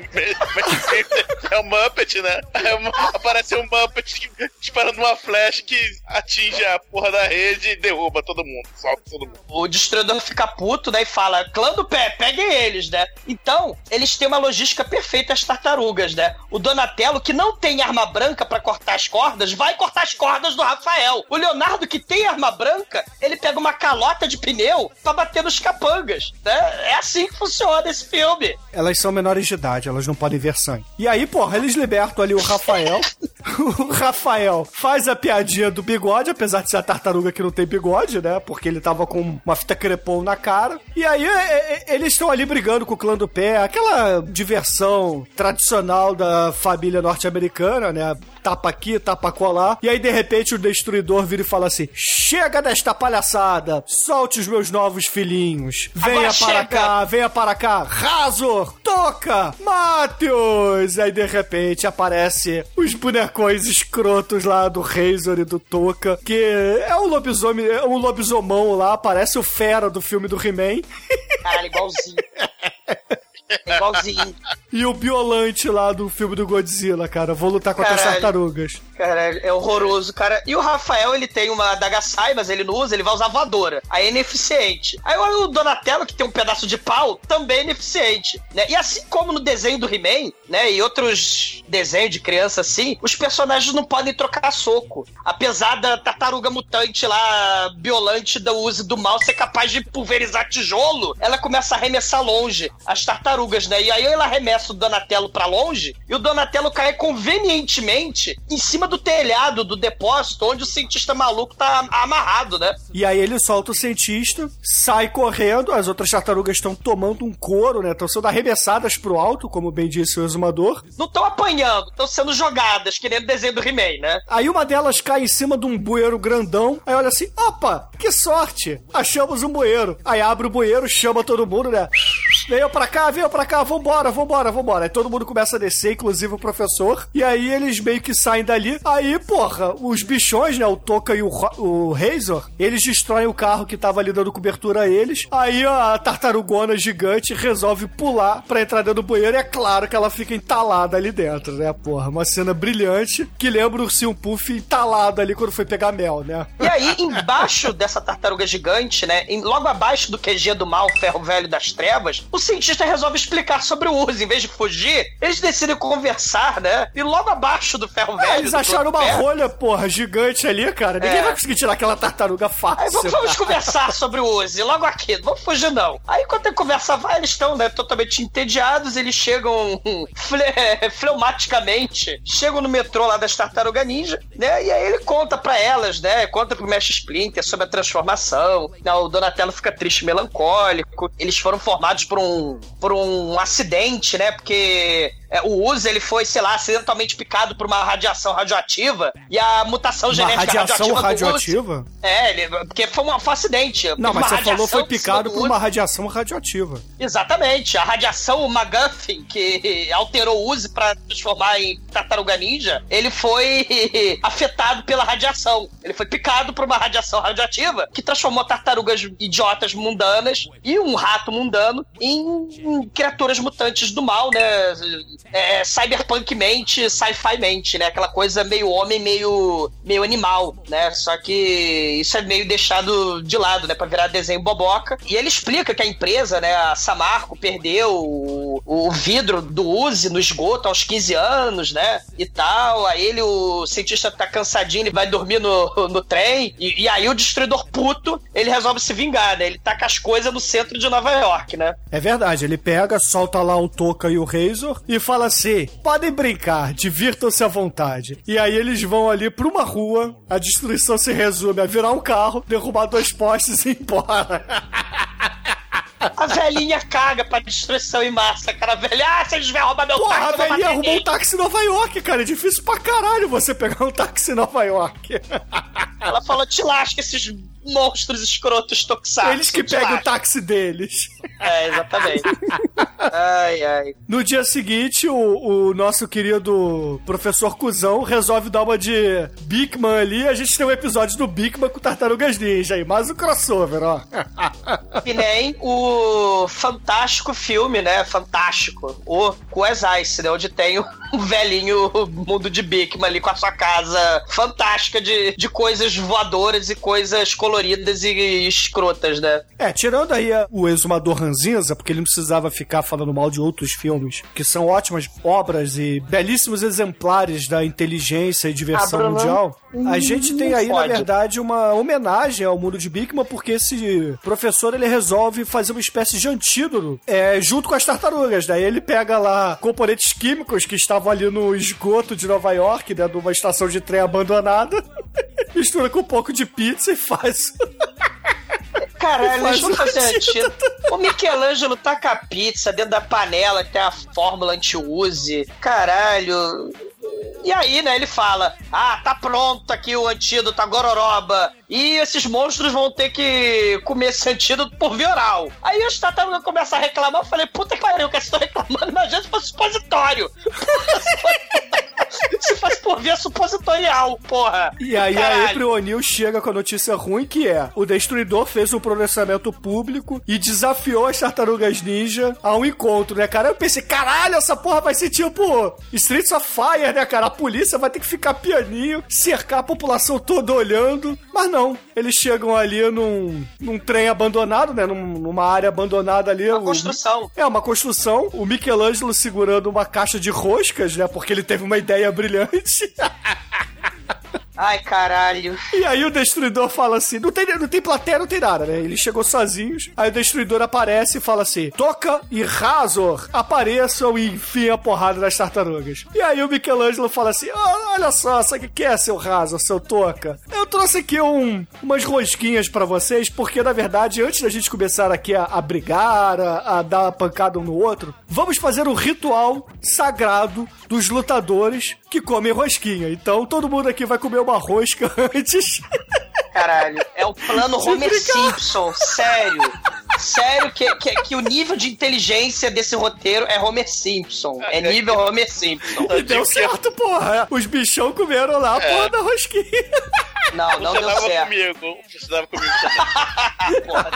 É o Muppet, né? Mu- aparece um Muppet disparando uma flecha que atinge a porra da rede e derruba todo mundo. Solta todo mundo. O destruidor fica puto, né? E fala: clã do pé, peguem eles, né? Então, eles têm uma logística perfeita, as tartarugas, né? O Donatello, que não tem arma branca pra cortar as cordas, vai cortar as cordas do Rafael. O Leonardo, que tem arma branca, ele pega uma calota de pneu pra bater nos capangas. Né? É assim que funciona esse filme. Elas são menores de idade, elas não podem ver sangue. E aí, porra, eles libertam ali o Rafael. (laughs) o Rafael faz a piadinha do bigode, apesar de ser a tartaruga que não tem bigode, né? Porque ele tava com uma fita crepom na cara. E aí, é, é, eles estão ali brigando com o clã do pé, aquela diversão tradicional da família norte-americana, né? Tapa aqui, tapa colar. E aí, de repente, o destruidor vira e fala assim: Chega desta palhaçada! Solte os meus novos filhinhos! Venha Agora para chega. cá, venha para cá! Razor! Toca! Matheus! Aí, de repente, aparece os bonecões escrotos lá do Razor e do Toca, que é um lobisomem, é um lobisomão lá, parece o fera do filme do He-Man. Caralho, igualzinho. (laughs) igualzinho. E o Biolante lá do filme do Godzilla, cara. Vou lutar contra as Caralho. tartarugas. Cara, é horroroso, cara. E o Rafael, ele tem uma adaga sai, mas ele não usa, ele vai usar voadora. Aí é ineficiente. Aí o Donatello, que tem um pedaço de pau, também é ineficiente. Né? E assim como no desenho do He-Man, né, e outros desenhos de criança assim, os personagens não podem trocar soco. Apesar da tartaruga mutante lá, biolante da use do mal ser capaz de pulverizar tijolo, ela começa a arremessar longe as tartarugas, né? E aí ela arremessa o Donatello pra longe e o Donatello cai convenientemente em cima do telhado do depósito onde o cientista maluco tá amarrado, né? E aí ele solta o cientista, sai correndo, as outras tartarugas estão tomando um couro, né? Estão sendo arremessadas pro alto, como bem disse o exumador. Não estão apanhando, estão sendo jogadas, que nem no desenho do He-Man, né? Aí uma delas cai em cima de um bueiro grandão. Aí olha assim: opa, que sorte! Achamos um bueiro. Aí abre o bueiro, chama todo mundo, né? Veio pra cá, veio pra cá, vambora, vambora, vambora. Aí todo mundo começa a descer, inclusive o professor. E aí eles meio que saem dali. Aí, porra, os bichões, né? O Toca e o, o Razor, eles destroem o carro que tava ali dando cobertura a eles. Aí a tartarugona gigante resolve pular pra entrar dentro do bueiro. E é claro que ela fica entalada ali dentro, né? Porra, uma cena brilhante que lembra o Ursinho Puff entalado ali quando foi pegar mel, né? E aí, embaixo dessa tartaruga gigante, né? logo abaixo do QG do mal, Ferro Velho das Trevas, o cientista resolve explicar sobre o uso. Em vez de fugir, eles decidem conversar, né? E logo abaixo do Ferro Velho. É, eles do acharam uma Ferro- rolha, porra, gigante ali, cara. Ninguém É. vai conseguir tirar aquela tartaruga Aí fácil. vamos, vamos conversar (laughs) sobre o Uzi, logo aqui, não vamos fugir não. Aí quando a conversa vai, eles estão né, totalmente entediados, eles chegam (laughs) fle- fleumaticamente, chegam no metrô lá das Tartaruga Ninja, né? E aí ele conta pra elas, né? Conta pro Mestre Splinter sobre a transformação. né, o Donatello fica triste, melancólico. Eles foram formados por um, por um acidente, né? Porque é, o Uzi, ele foi, sei lá, acidentalmente picado por uma radiação radioativa e a mutação Uma genética radiação radioativa do Uzi- radioativa? é, ele, porque foi, uma, foi um acidente. Não, mas você falou foi picado do por uma radiação radioativa. Exatamente, a radiação o McGuffin, que alterou o Uzi pra transformar em tartaruga ninja, ele foi (laughs) afetado pela radiação. Ele foi picado por uma radiação radioativa que transformou tartarugas idiotas mundanas e um rato mundano em criaturas mutantes do mal, né? É, cyberpunkmente, sci-fi-mente, né? Aquela coisa meio homem, meio, meio animal, né? Só que isso é meio deixado de lado, né? Pra virar desenho boboca. E ele explica que a empresa, né? A Samarco perdeu o, o vidro do Uzi no esgoto aos 15 anos, né? E tal. Aí ele, o cientista tá cansadinho, ele vai dormir no, no trem. E, e aí o destruidor puto, ele resolve se vingar, né? Ele taca as coisas no centro de Nova York, né? É verdade, ele pega, solta lá o Toca e o Razor e fala assim: podem brincar, divirtam-se à vontade. E aí eles vão ali pra uma rua, a destruição se resume a virar um carro, derrubar dois postes e ir embora. (laughs) A velhinha caga pra destruição em massa, cara. A velha, ah, se eles vão roubar meu Porra, táxi, a eu vou velhinha arrumou um táxi em Nova York, cara. É difícil pra caralho você pegar um táxi em Nova York. Ela falou, te lasca esses monstros escrotos toxados. Eles que pegam o táxi deles. É, exatamente. ai, ai. No dia seguinte, o, o nosso querido professor Cusão resolve dar uma de Bigman ali. A gente tem um episódio do Bigman com Tartarugas Ninja aí, mais um crossover, ó. (laughs) Que nem o fantástico filme, né? Fantástico. O Quas Ice, né? Onde tem o, um (laughs) velhinho mundo de Bigman ali com a sua casa fantástica de, de coisas voadoras e coisas coloridas e escrotas, né? É, tirando aí a- o Exumador Ranzinza, porque ele não precisava ficar falando mal de outros filmes, que são ótimas obras e belíssimos exemplares da inteligência e diversão Ah, mundial, a hum, gente tem aí, pode. na verdade, uma homenagem ao mundo de Bigman, porque esse professor ele resolve fazer uma espécie de antídoto é, junto com as tartarugas. Daí ele pega lá componentes químicos que estavam ali no esgoto de Nova York, né, numa estação de trem abandonada, (laughs) mistura com um pouco de pizza e faz. (laughs) Caralho, fazer um antídoto. O Michelangelo taca a pizza dentro da panela que tem a fórmula anti-use. Caralho. E aí, né, ele fala: Ah, tá pronto aqui o antídoto, a gororoba. E esses monstros vão ter que comer esse antídoto por via oral. Aí os tartarugas começam a reclamar. Eu falei: Puta que pariu, que estou reclamando. Imagina se fosse supositório. (laughs) se fosse por via supositorial, porra. E aí a Caralho. April O'Neil chega com a notícia ruim que é o Destruidor fez um pronunciamento público e desafiou as Tartarugas Ninja a um encontro, né, cara? Eu pensei, caralho, essa porra vai ser tipo Streets of Fire, né, cara? A polícia vai ter que ficar pianinho, cercar a população toda olhando. Mas não, eles chegam ali num, num trem abandonado, né? Num- numa área abandonada ali. Uma o- construção. É, uma construção. O Michelangelo segurando uma caixa de roscas, né? Porque ele teve uma ideia brilhante. (laughs) Ai, caralho. E aí o Destruidor fala assim, não tem, não tem plateia, não tem nada, né? Ele chegou sozinhos, aí o Destruidor aparece e fala assim, Toca e Razor apareçam e enfim a porrada das tartarugas. E aí o Michelangelo fala assim, "Ah, olha só, sabe o que é, seu Razor, seu Toca? Eu trouxe aqui um, umas rosquinhas pra vocês, porque na verdade, antes da gente começar aqui a, a brigar, a, a dar pancada um no outro, vamos fazer um ritual sagrado dos lutadores que comem rosquinha. Então todo mundo aqui vai comer uma rosca (laughs) antes. Caralho, é o plano (laughs) Homer. Simpson, sério. Sério que, que, que o nível de inteligência desse roteiro é Homer Simpson. É nível Homer Simpson. E deu certo, porra. Os bichão comeram lá a É. porra da rosquinha. Não, não deu Funcionava certo. comigo. Funcionava comigo também. (laughs) Porra.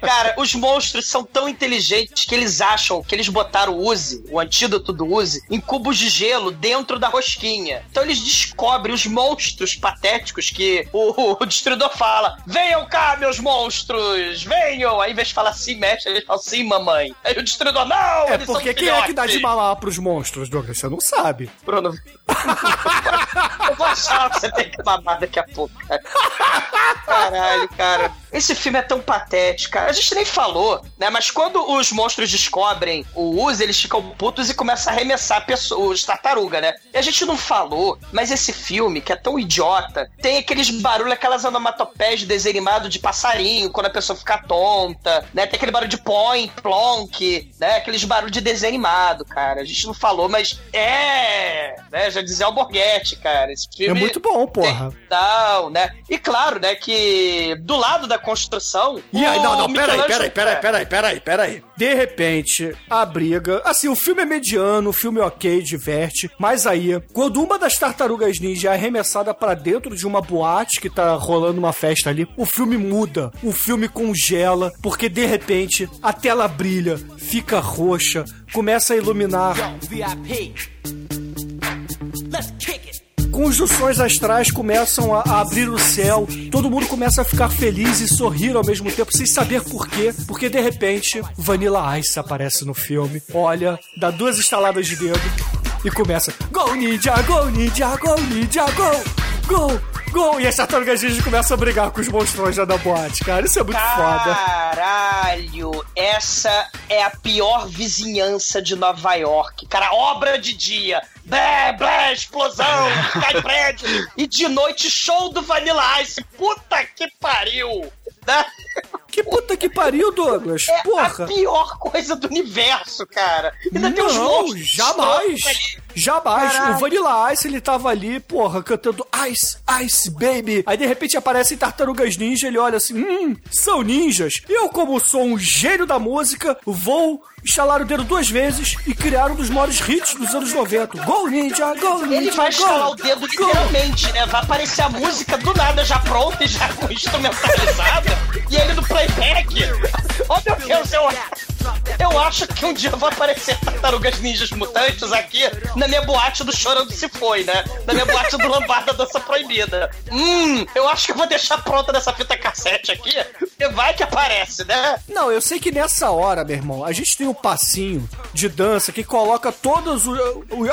Cara, os monstros são tão inteligentes que eles acham que eles botaram o Uzi, o antídoto do Uzi, em cubos de gelo dentro da rosquinha. Então eles descobrem os monstros patéticos que o, o destruidor fala: Venham cá, meus monstros! Venham! Aí, em vez de falar sim, mexe, eles falam sim, mamãe. Aí o destruidor, não! É eles são porque quem é que dá de filhotes." mamar pros monstros, Douglas? Você não sabe. Bruno. (laughs) Eu vou achar que você tem que mamar daqui a pouco, cara. (laughs) Caralho, cara. Esse filme é tão patético, cara. A gente nem falou, né? Mas quando os monstros descobrem o Uzi, eles ficam putos e começam a arremessar os tartaruga, né? E a gente não falou, mas esse filme, que é tão idiota, tem aqueles barulhos, aquelas onomatopeias de desenho animado de passarinho, quando a pessoa fica tonta, né? Tem aquele barulho de põe, plonk, né? Aqueles barulhos de desenho animado, cara. A gente não falou, mas é, né? Já dizia o Borghetti, cara. Esse É filme muito bom, porra. Não, né? E claro, né, que do lado da construção. E aí, não, não, peraí, peraí, peraí, peraí, peraí, peraí. De repente, a briga. Assim, o filme é mediano, o filme é ok, diverte. Mas aí, quando uma das tartarugas ninja é arremessada pra dentro de uma boate que tá rolando uma festa ali, o filme muda. O filme congela, porque de repente a tela brilha, fica roxa, começa a iluminar. Conjunções astrais começam a, abrir o céu, todo mundo começa a ficar feliz e sorrir ao mesmo tempo, sem saber por quê, porque de repente Vanilla Ice aparece no filme, olha, dá duas estaladas de dedo e começa: Go Ninja, Go Ninja, Go Ninja, Go! Go! Go! E as tartarugas ninjas começam a brigar com os monstrões lá da boate, cara. Isso é muito foda. Caralho, essa é a pior vizinhança de Nova York. Cara, obra de dia. Blé, blé, explosão, cai prédio. E de noite, show do Vanilla Ice. Puta que pariu. Né? Que puta que pariu, Douglas. É Porra. a pior coisa do universo, cara. Ainda Não, jamais. Jamais. Caralho. O Vanilla Ice, ele tava ali, porra, cantando Ice, Ice, Baby. Aí, de repente, aparecem tartarugas ninja, ele olha assim, hum, são ninjas. Eu, como sou um gênio da música, vou instalar o dedo duas vezes e criar um dos maiores hits dos anos 90. Go Ninja, Go Ninja, Ele vai instalar o dedo go. literalmente, né? Vai aparecer a música do nada já pronta e já instrumentalizada. (laughs) e ele no playback. (laughs) Oh meu Deus, eu. Eu acho que um dia vão aparecer tartarugas ninjas mutantes aqui na minha boate do Chorando Se Foi, né? Na minha boate do Lambada Dança Proibida. Hum, eu acho que eu vou deixar pronta nessa fita cassete aqui, e vai que aparece, né? Não, eu sei que nessa hora, meu irmão, a gente tem um passinho de dança que coloca todas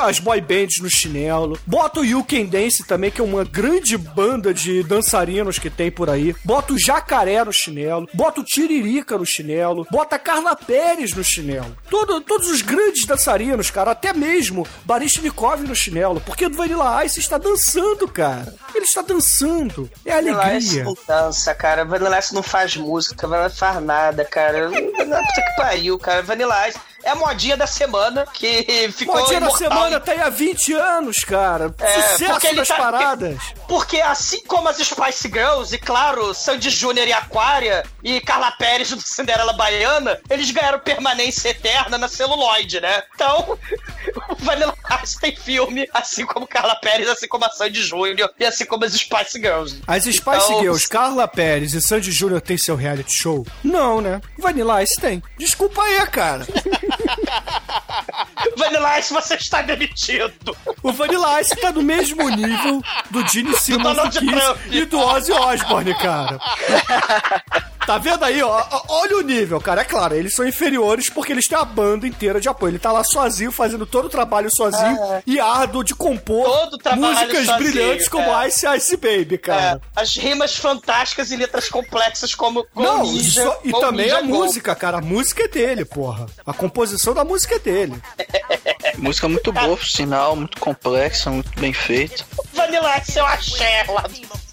as boy bands no chinelo. Bota o You Can Dance também, que é uma grande banda de dançarinos que tem por aí. Bota o Jacaré no chinelo. Bota o Tiririca no chinelo. Bota a Carla Pérez no chinelo. Todo- todos os grandes dançarinos, cara. Até mesmo Barishnikov no chinelo. Porque o Vanilla Ice está dançando, cara. Ele está dançando. É Vanilla Ice alegria. não dança, cara. Vanilla Ice não faz música, Vanilla Ice faz nada, cara. Puta que pariu, cara. Vanilla Ice é a modinha da semana que ficou Modinha da imortal. semana tá aí há 20 anos, cara. É, Sucesso das tá- paradas. Porque assim como as Spice Girls, e claro, Sandy Júnior e Aquária, e Carla Pérez do Cinderela Baiana, eles ganharam permanência eterna na celuloide, né? Então, (laughs) o Vanilla Ice tem filme, assim como Carla Pérez, assim como a Sandy Júnior, e assim como as Spice Girls. As Spice Então, Girls, Carla Pérez e Sandy Júnior têm seu reality show? Não, né? Vanilla Ice tem. Desculpa aí, cara. (laughs) (laughs) Vanilla Ice, você está demitido. O Vanilla Ice tá no mesmo nível do Gene Simmons do Kiss e do Ozzy Osbourne, cara. (laughs) Tá vendo aí, ó? Olha o nível, cara. É claro, eles são inferiores porque eles têm a banda inteira de apoio. Ele tá lá sozinho, fazendo todo o trabalho sozinho É. e árduo de compor músicas sozinho, brilhantes como é. Ice Ice Baby, cara. É, as rimas fantásticas e letras complexas como Não, Ninja, só- e também Ninja a Go. música, cara. A música é dele, porra. A composição da música é dele. (laughs) Música muito boa, por sinal, muito complexa, muito bem feita. Vanilla Ice é o axé lá do...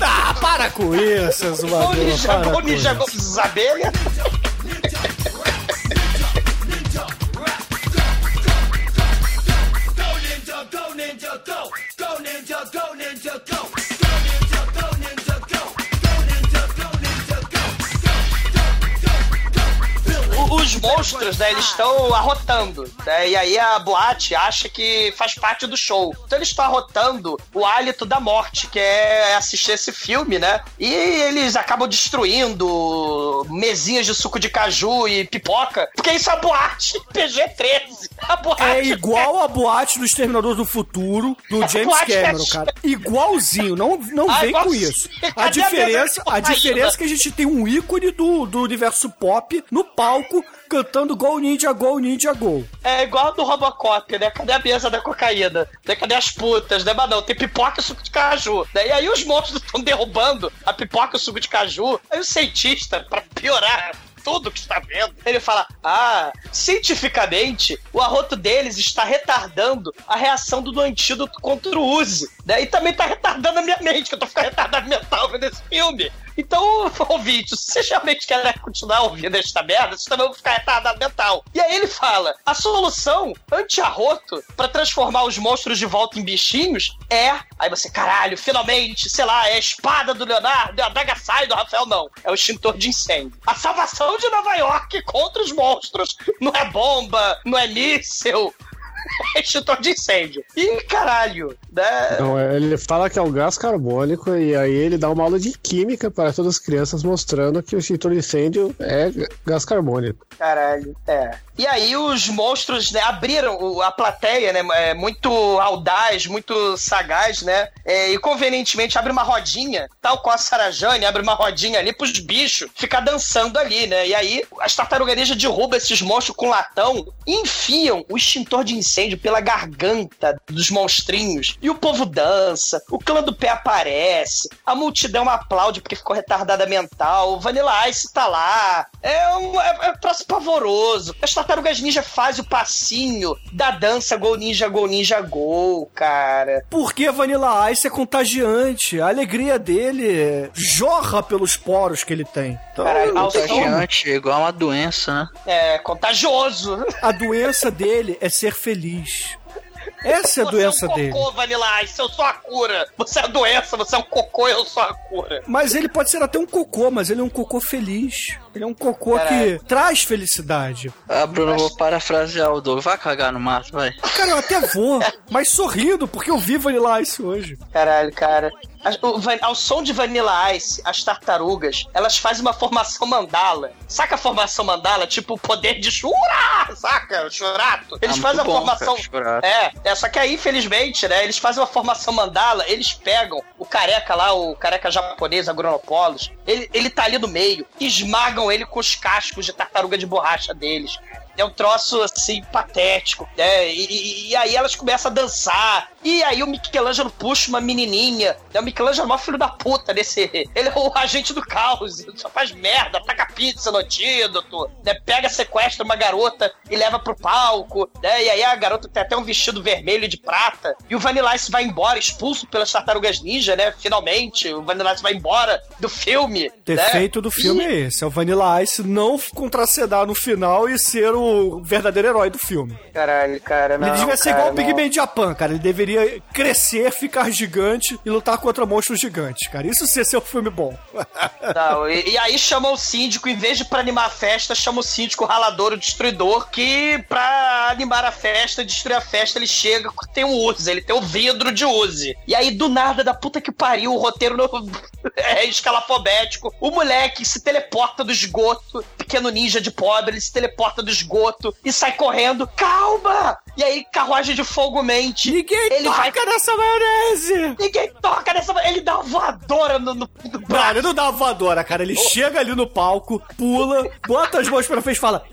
Ah, para com isso, Go zoador. Ninja, para Go com Ninja, Go isso. Abelha. Os monstros, né, eles estão arrotando, né, e aí a boate acha que faz parte do show. Então eles estão arrotando o hálito da morte, que é assistir esse filme, né, e eles acabam destruindo mesinhas de suco de caju e pipoca, porque isso é a boate PG-13. A boate É igual a boate do Exterminador do Futuro, do James Cameron, cara. Igualzinho, não, não Ah, vem com igualzinho. isso. A Cadê a diferença, a de diferença é que a gente tem um ícone do, do universo pop no palco cantando Go Ninja, Go Ninja, Go. É igual do Robocop, né? Cadê a mesa da cocaína? Né? Cadê as putas, né? Mas não, tem pipoca e suco de caju. Né? E aí os monstros estão derrubando a pipoca e o suco de caju. Aí o cientista, pra piorar tudo que está vendo, ele fala: Ah, cientificamente, o arroto deles está retardando a reação do antídoto contra o Uzi. Né? E também está retardando a minha mente, que eu tô ficando retardado mental vendo esse filme. Então, (laughs) ouvinte, se vocês realmente querem continuar ouvindo esta merda, vocês também vão ficar retardado mental. E aí ele fala: a solução anti-arroto pra transformar os monstros de volta em bichinhos é. Aí você, caralho, finalmente, sei lá, é a espada do Leonardo, é a daga sai do Rafael, não. É o extintor de incêndio. A salvação de Nova York contra os monstros. Não é bomba, não é míssel. (laughs) É extintor de incêndio. E caralho, né? Não, é, ele fala que é um gás carbônico e aí ele dá uma aula de química para todas as crianças mostrando que o extintor de incêndio é gás carbônico. Caralho, é. E aí os monstros né, abriram a plateia, né? É, muito audaz, muito sagaz, né? É, e convenientemente abre uma rodinha, tal qual a Sarajane, abre uma rodinha ali pros bichos ficar dançando ali, né? E aí as tartarugas ninja derrubam esses monstros com latão enfiam o extintor de incêndio pela garganta dos monstrinhos. E o povo dança, o clã do pé aparece, a multidão aplaude porque ficou retardada mental, o Vanilla Ice tá lá. É um, é, é um troço pavoroso. As tartarugas ninja fazem o passinho da dança Gol Ninja, Gol Ninja, Gol, cara. Porque Vanilla Ice é contagiante. A alegria dele jorra pelos poros que ele tem. Então, Caralho, som- Contagiante, é igual uma doença, né? É contagioso. a doença dele é ser feliz. Essa é a doença você é um dele. cocô, Vanilla Ice, eu sou a cura. Você é a doença, você é um cocô, eu sou a cura. Mas ele pode ser até um cocô, mas ele é um cocô feliz. Ele é um cocô Caralho. que traz felicidade. Ah, Bruno, eu vou parafrasear o Doug. Vai cagar no mato, vai. Cara, eu até vou, mas sorrindo, porque eu vi Vanilla Ice hoje. Caralho, cara. O ao som de Vanilla Ice, as tartarugas, elas fazem uma formação mandala. Saca a formação mandala? Tipo o poder de Shura! Saca? Churato. Eles Ah, fazem a bom, formação. cara. É, é, só que aí, infelizmente, né? Eles fazem uma formação mandala, eles pegam o careca lá, o careca japonês, Agronopolis, ele, ele tá ali no meio, esmagam ele com os cascos de tartaruga de borracha deles. É um troço assim patético, né? E, e- aí elas começam a dançar. E aí o Michelangelo puxa uma menininha. Né? O Michelangelo é o maior filho da puta desse. (laughs) Ele é o agente do caos. Ele só faz merda, taca pizza no antídoto, né? Pega, sequestra uma garota e leva pro palco, né? E aí a garota tem até um vestido vermelho de prata. E o Vanilla Ice vai embora, expulso pelas tartarugas ninja, né? Finalmente, o Vanilla Ice vai embora do filme. O defeito né? do filme E- é esse: é o Vanilla Ice não contracedar no final e ser o verdadeiro herói do filme. Caralho, cara, não. ele devia ser cara, igual o não. Pigman Japan, cara. Ele deveria crescer, ficar gigante e lutar contra monstros gigantes, cara. Isso ser um filme bom. Não, e, e aí chama o síndico, em vez de pra animar a festa, chama o síndico o ralador, o destruidor, que pra animar a festa, destruir a festa, ele chega, tem um Uzi, ele tem um vidro de Uzi. E aí, do nada, da puta que pariu, o roteiro no... (laughs) é escalafobético. O moleque se teleporta do esgoto, pequeno ninja de pobre, ele se teleporta do esgoto e sai correndo. Calma! E aí, carruagem de fogo mente. Ninguém ele toca vai... nessa maionese! Ninguém toca nessa... Ele dá uma voadora no, no, no braço. Cara, não dá uma voadora, cara. Ele chega ali no palco, pula, bota as mãos pra frente e fala: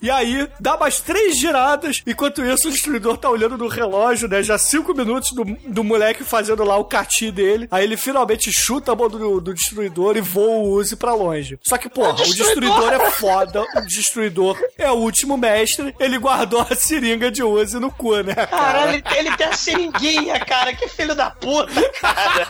E aí, dá mais três giradas. Enquanto isso, o destruidor tá olhando no relógio, né? Já cinco minutos do, do moleque fazendo lá o cati dele. Aí ele finalmente chuta a mão do, do destruidor e voa o Uzi pra longe. Só que, porra, o destruidor é foda. O destruidor é o último mestre. Ele guardou a seringa de Uzi no cu, né? Cara? Caralho, ele, ele tem a seringuinha, cara. Que filho da puta, cara.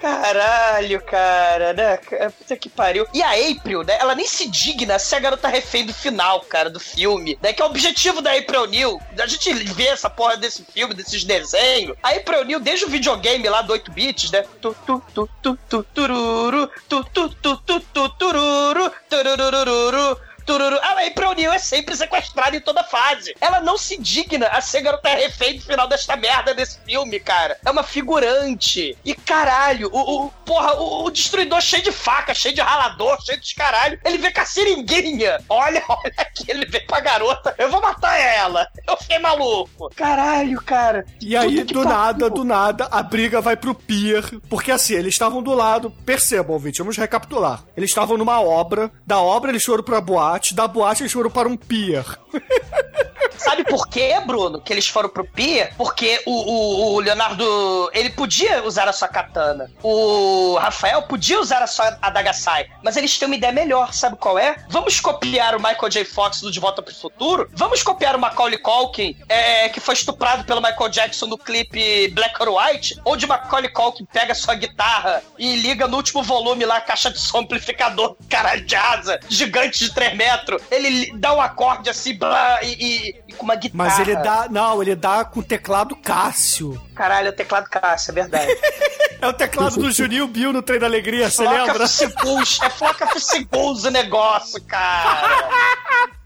Caralho, cara, né? Puta que pariu. E a April, né? Ela nem se digna se a garota refém do final, cara, do filme. Né? Que é o objetivo da April New. A gente vê essa porra desse filme, desses desenhos. A April New, desde o videogame lá do 8 bits, né? Tu, tu, tu, tu, tu, tururu, tu, tu, tu, tu, tu, tururu, tururururu. Tururu. A April New é sempre sequestrada em toda fase. Ela não se digna a ser garota refém do final desta merda desse filme, cara. É uma figurante. E caralho, o, o- porra, o, o destruidor cheio de faca, cheio de ralador, cheio de caralho. Ele vê com a seringuinha. Olha, (laughs) olha aqui, ele vê pra garota. Eu vou matar ela. Eu fiquei maluco. Caralho, cara. E aí, do nada, do nada, a briga vai pro pier. Porque assim, eles estavam do lado. Percebam, ouvinte, vamos recapitular. Eles estavam numa obra. Da obra eles foram pra boate. Da boate eles foram para um pier. (laughs) Sabe por quê, Bruno, que eles foram pro pier? Porque o, o- o Leonardo, ele podia usar a sua katana. O Rafael podia usar a sua Adagasai. Mas eles têm uma ideia melhor, sabe qual é? Vamos copiar o Michael J. Fox do De Volta pro Futuro? Vamos copiar o Macaulay Culkin, é, que foi estuprado pelo Michael Jackson no clipe Black or White? Onde Macaulay Culkin pega sua guitarra e liga no último volume lá a caixa de som amplificador, caralho de asa, gigante de 3 metros. Ele dá um acorde assim, blá, e, e- e com uma guitarra. Mas ele dá. Não, ele dá com o teclado Cássio. Caralho, é o teclado Cássio, é verdade. (laughs) É o teclado do Juninho Bill no Trem da Alegria, você lembra? Segundos, é Floca Segundos o negócio, cara.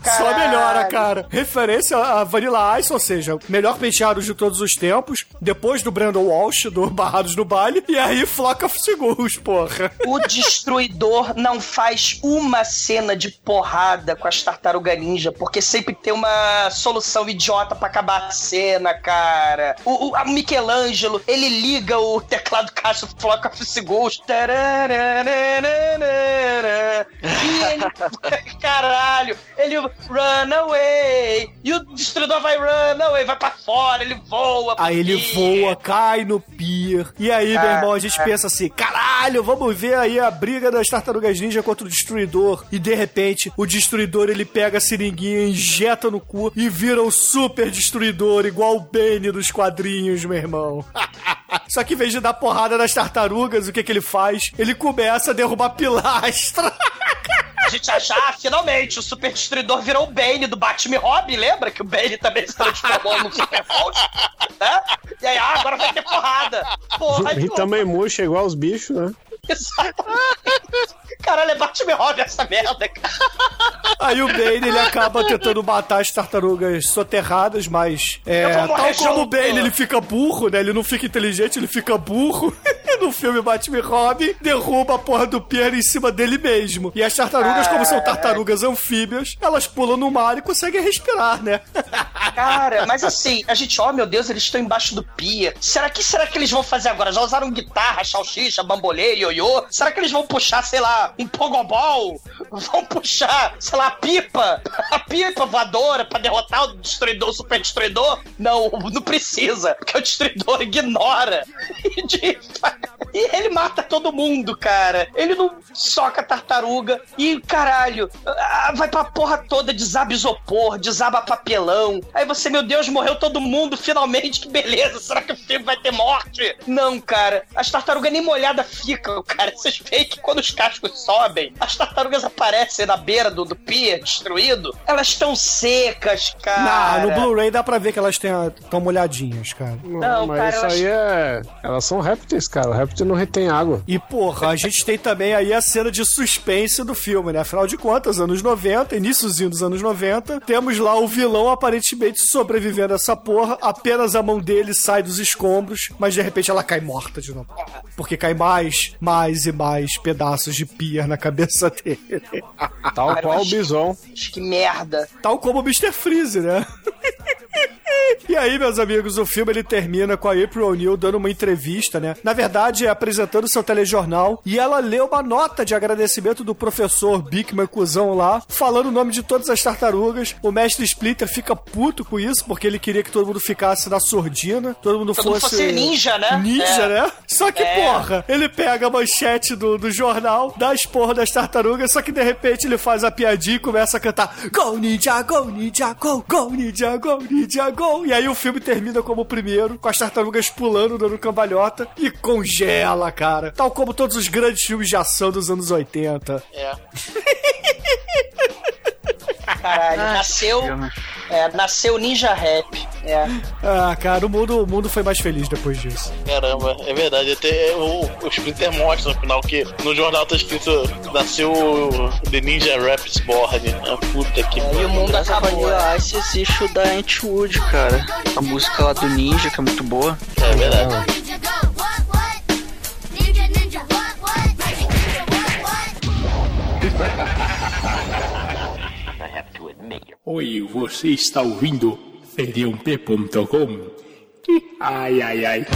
Só Caralho. melhora, cara. Referência a Vanilla Ice, ou seja, melhor penteado de todos os tempos. Depois do Brandon Walsh, do Barrados no Baile. E aí, Flock of porra. O Destruidor não faz uma cena de porrada com as Tartaruga Ninja, porque sempre tem uma solução idiota pra acabar a cena, cara. O, o a Michelangelo, ele liga o teclado caixa Flock of. Tarararararara. E ele, caralho, ele run away. E o Destruidor vai run away, vai pra fora, ele voa. Aí ele pier. voa, cai no pier. E aí, meu irmão, a gente pensa assim: caralho, vamos ver aí a briga das tartarugas ninja contra o destruidor. E de repente, o destruidor ele pega a seringuinha, injeta no cu e vira um super destruidor, igual o Bane dos quadrinhos, meu irmão. (laughs) Só que em vez de dar porrada nas tartarugas, o que, que ele faz? Ele começa a derrubar pilastra. (laughs) A gente acha, ah, finalmente, o Super Destruidor virou o Bane do Batman e Robin, lembra? Que o Bane também se transformou no Super Hulk, né? E aí, ah, agora vai ter porrada. Porra, E também murcha igual os bichos, né? Caralho, é Batman Robin essa merda, cara. Aí o Bane ele acaba tentando matar as tartarugas soterradas, mas é, tal como o. Bane ele fica burro, né? Ele não fica inteligente, ele fica burro. E no filme Batman Robin derruba a porra do Pierre em cima dele mesmo. E as tartarugas, como são tartarugas anfíbias, elas pulam no mar e conseguem respirar, né? (laughs) Cara, mas assim, a gente, ó, meu Deus, eles estão embaixo do pia. Será que será que eles vão fazer agora? Já usaram guitarra, salsicha, bambolê, ioiô? Será que eles vão puxar, sei lá, um pogobol? Vão puxar, sei lá, a pipa? (laughs) A pipa voadora pra derrotar o destruidor, o super destruidor? Não, não precisa, porque o destruidor ignora. (laughs) E, de- e ele mata todo mundo, cara. Ele não soca tartaruga e, caralho, ah, vai pra porra toda, desaba isopor, desaba papelão. Aí você, meu Deus, morreu todo mundo, finalmente, que beleza. Será que o filme vai ter morte? Não, cara. As tartarugas nem molhadas ficam, cara. Vocês veem que quando os cascos sobem, as tartarugas aparecem na beira do, do pier, destruído. Elas estão secas, cara. Na, no Blu-ray dá pra ver que elas estão molhadinhas, cara. Não, mas cara, isso eu aí é. Elas são répteis, cara. O réptil não retém água. E, porra, a gente tem também aí a cena de suspense do filme, né? Afinal de contas, anos 90, iníciozinho dos anos 90, temos lá o vilão aparentemente sobrevivendo a essa porra, apenas a mão dele sai dos escombros, mas de repente ela cai morta de novo. Porque cai mais, mais e mais pedaços de pia na cabeça (laughs) dele. Tal Cara, qual o bison. Que merda. Tal como o Mr. Freeze, né? (laughs) E aí, meus amigos, o filme ele termina com a April O'Neil dando uma entrevista, né? Na verdade, é apresentando seu telejornal e ela lê uma nota de agradecimento do professor Bickman Cusão lá, falando o nome de todas as tartarugas. O mestre Splinter fica puto com isso, porque ele queria que todo mundo ficasse na surdina, todo mundo Todo mundo fosse... fosse ninja, né? Ninja, É. né? Só que, É. porra, ele pega a manchete do, do jornal, dá as porra das tartarugas, só que de repente ele faz a piadinha e começa a cantar Go Ninja, Go Ninja, Go, Go Ninja, Go Ninja, Go. E aí o filme termina como o primeiro, com as tartarugas pulando, dando cambalhota e congela, cara. Tal como todos os grandes filmes de ação dos anos 80. É. (laughs) Caralho, Ah, nasceu. É, nasceu Ninja Rap. É. Ah, cara, o mundo, o mundo foi mais feliz depois disso. Caramba, é verdade. Até o, o Splinter mostra no final que no jornal tá escrito nasceu o The Ninja Raps Board. Ah, puta que E o mundo a acabou. Vanilla Ice existe o da Antwood, cara. A música lá do Ninja, que é muito boa. É verdade. Ninja go, what, what? Ninja, ninja, what, what? Ninja, what, what? Oi, você está ouvindo feriump.com? Ai, ai, ai.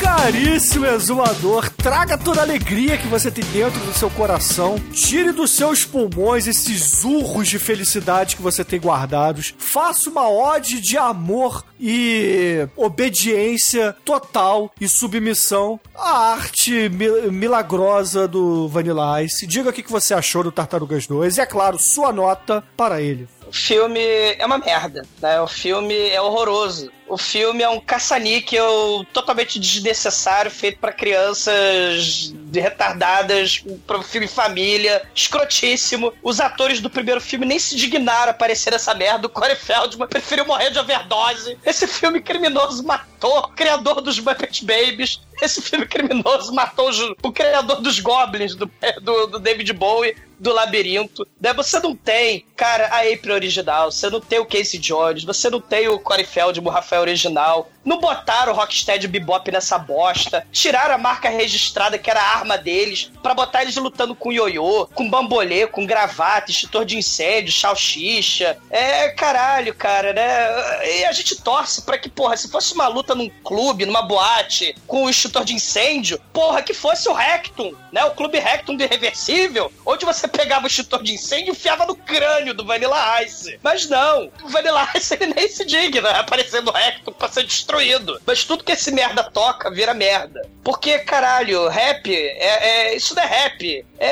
Caríssimo exumador, traga toda a alegria que você tem dentro do seu coração, tire dos seus pulmões esses urros de felicidade que você tem guardados, faça uma ode de amor e obediência total e submissão à arte mi- milagrosa do Vanilla Ice. Diga o que você achou do Tartarugas 2 e, é claro, sua nota para ele. O filme é uma merda, né? O filme é horroroso. O filme é um caça-níquel totalmente desnecessário, feito pra crianças retardadas, para um filme família, escrotíssimo. Os atores do primeiro filme nem se dignaram a aparecer nessa merda. O Corey Feldman preferiu morrer de overdose. Esse filme criminoso matou o criador dos Muppet Babies. Esse filme criminoso matou o criador dos Goblins, do, do, do David Bowie, do Labirinto. Né? Você não tem, cara, a April original, você não tem o Casey Jones, você não tem o Corey Feldman, o Rafael original. Não botaram o Rocksteady Bebop nessa bosta. Tiraram a marca registrada, que era a arma deles, pra botar eles lutando com ioiô, com bambolê, com gravata, extintor de incêndio, salsicha. É, caralho, cara, né? E a gente torce pra que, porra, se fosse uma luta num clube, numa boate, com o extintor de incêndio, porra, que fosse o Rectum, né? O clube Rectum do Irreversível, onde você pegava o extintor de incêndio e enfiava no crânio do Vanilla Ice. Mas não, o Vanilla (laughs) Ice ele nem se digna aparecendo o Rectum pra ser destruído. Mas tudo que esse merda toca vira merda. Porque, caralho, rap, é, é- isso não é rap. É,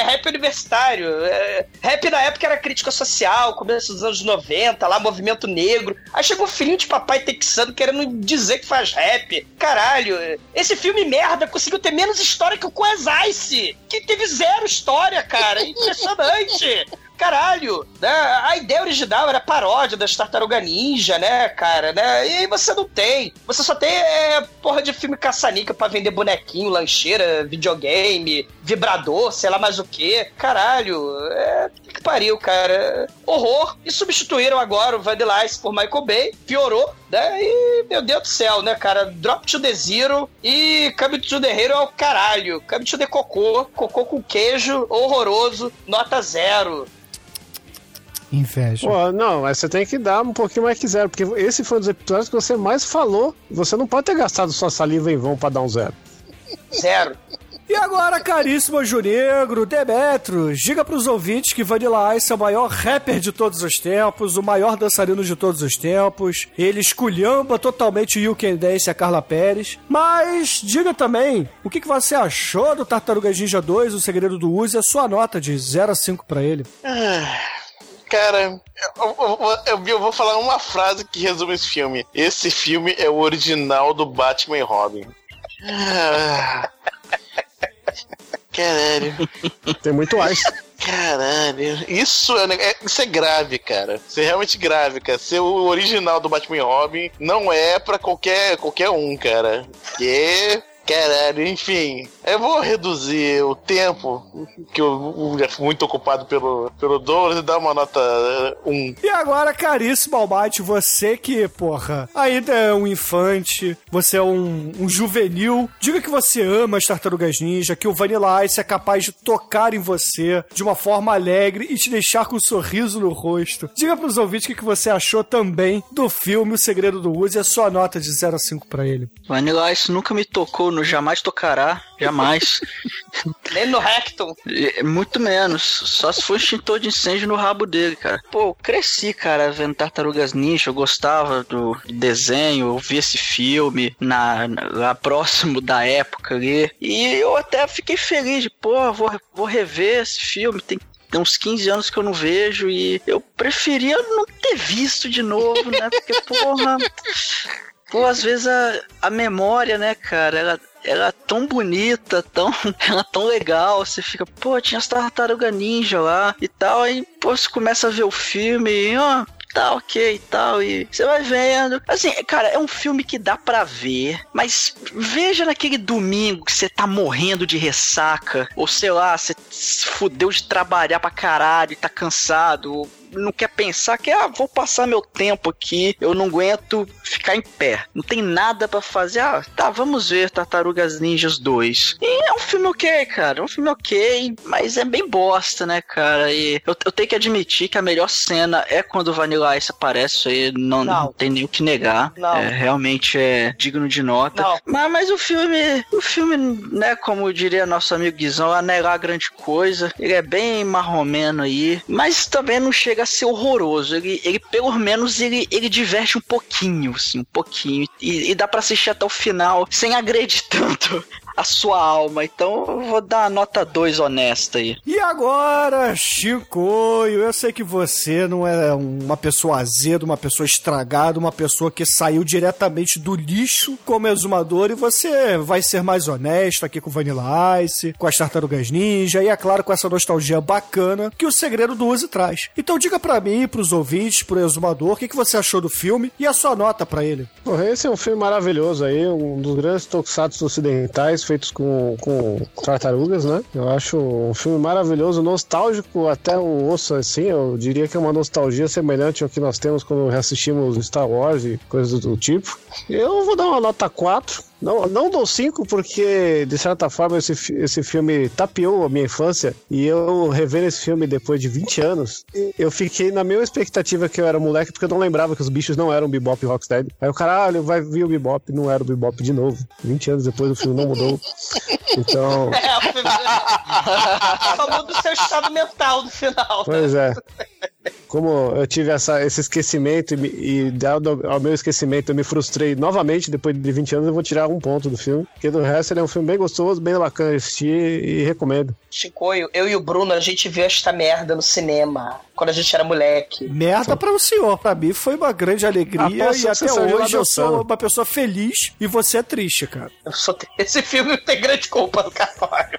é rap universitário. É- rap na época era crítica social, começo dos anos 90, lá, movimento negro. Aí chegou um filhinho de papai texano querendo dizer que faz rap. Caralho, esse filme merda conseguiu ter menos história que o Quas Ice, que teve zero história, cara. Impressionante. Caralho, né? A ideia original era paródia das Tartaruga Ninja, né, cara, né? E aí você não tem. Você só tem é, porra de filme caçanica pra vender bonequinho, lancheira, videogame, vibrador, sei lá mais o que. Caralho, é... Que pariu, cara. Horror. E substituíram agora o Vanilla Ice por Michael Bay. Piorou, né? E, meu Deus do céu, né, cara? Drop to the Zero e Come to the Hero é o caralho. Come to the Cocô. Cocô com queijo, horroroso, nota zero. Inveja. Pô, não, mas você tem que dar um pouquinho mais que zero, porque esse foi um dos episódios que você mais falou. Você não pode ter gastado sua saliva em vão pra dar um zero. Zero. E agora, caríssimo Anjo Negro, Demetrius, diga pros ouvintes que Vanilla Ice é o maior rapper de todos os tempos, o maior dançarino de todos os tempos. Ele esculhamba totalmente You Can Dance e a Carla Pérez. Mas diga também o que, que você achou do Tartarugas Ninja 2, O Segredo do Uzi, e a sua nota de 0 a 5 pra ele. Ah, Cara, eu, eu- eu- vou falar uma frase que resume esse filme. Esse filme é o original do Batman e Robin. Ah, Caralho. Tem muito ice. Caralho. Isso é, é- isso é grave, cara. Isso é realmente grave, cara. Ser o original do Batman e Robin não é pra qualquer, qualquer um, cara. Que. Caralho, enfim. Eu vou reduzir o tempo, que eu já fui muito ocupado pelo, pelo Douglas, e dar uma nota 1. E agora, caríssimo Almighty, você que, porra, ainda é um infante, você é um, um juvenil, diga que você ama as Tartarugas Ninja, que o Vanilla Ice é capaz de tocar em você de uma forma alegre e te deixar com um sorriso no rosto. Diga pros ouvintes o que que você achou também do filme O Segredo do Uzi e a sua nota de 0 a 5 pra ele. Vanilla Ice nunca me tocou, no jamais tocará, jamais. Nem no Rectum. É, Muito menos. Só se for extintor de incêndio no rabo dele, cara. Pô, eu cresci, cara, vendo Tartarugas Ninja. Eu gostava do desenho, eu vi esse filme na, na- lá próximo da época ali. E eu até fiquei feliz de, pô, vou, vou rever esse filme. Tem tem uns 15 anos que eu não vejo e eu preferia não ter visto de novo, né? Porque, porra. Pô, às vezes a, a memória, né, cara, ela, ela é tão bonita, tão, (laughs) ela é tão legal, você fica, pô, tinha as tartaruga ninja lá e tal, aí, pô, você começa a ver o filme e, ó, tá ok e tal, e você vai vendo. Assim, cara, é um filme que dá pra ver, mas veja naquele domingo que você tá morrendo de ressaca, ou sei lá, você se fudeu de trabalhar pra caralho e tá cansado, ou não quer pensar que, ah, vou passar meu tempo aqui, eu não aguento ficar em pé. Não tem nada pra fazer. Ah, tá, vamos ver Tartarugas Ninjas 2. E é um filme ok, cara. É um filme ok, mas é bem bosta, né, cara? E eu, eu tenho que admitir que a melhor cena é quando o Vanilla Ice aparece. Isso aí não, não. tem nem o que negar. Não. É, realmente é digno de nota. Não. Mas, mas o filme, o filme, né, como diria nosso amigo Guizão, não é lá grande coisa. Ele é bem marromeno aí, mas também não chega a ser horroroso. Ele, ele pelo menos, ele, ele diverte um pouquinho, assim, um pouquinho. E, e dá pra assistir até o final sem agredir (laughs) tanto a sua alma. Então eu vou dar uma nota 2 honesta aí. E agora, Chico, eu sei que você não é uma pessoa azeda, uma pessoa estragada, uma pessoa que saiu diretamente do lixo como exumador e você vai ser mais honesto aqui com o Vanilla Ice, com as Tartarugas Ninja e, é claro, com essa nostalgia bacana que o Segredo do Uzi traz. Então diga pra mim, pros ouvintes, pro exumador, o que, que você achou do filme e a sua nota pra ele. Esse é um filme maravilhoso aí, um dos grandes tokusatsu ocidentais feitos com, com tartarugas, né? Eu acho um filme maravilhoso, nostálgico até o osso, assim. Eu diria que é uma nostalgia semelhante ao que nós temos quando reassistimos Star Wars e coisas do tipo. Eu vou dar uma nota 4. Não, não dou 5 porque, de certa forma, esse, esse filme tapeou a minha infância e eu rever esse filme depois de 20 anos, eu fiquei na mesma expectativa que eu era moleque porque eu não lembrava que os bichos não eram Bebop e Rocksteady. Aí o caralho, vai vir o Bebop, não era o Bebop de novo. 20 anos depois o filme não mudou. Então, (laughs) É, o filme. Só muda o seu estado mental no final. pois é. Como eu tive essa, esse esquecimento e, e dado ao meu esquecimento eu me frustrei novamente depois de 20 anos, eu vou tirar um ponto do filme. Porque do resto ele é um filme bem gostoso, bem bacana de assistir e recomendo. Chicoio, eu e o Bruno, a gente viu esta merda no cinema. Quando a gente era moleque. Merda para o senhor, pra mim foi uma grande alegria Ah, e até hoje eu sou uma pessoa feliz e você é triste, cara. Eu sou- (laughs) Esse filme tem grande culpa no cartório.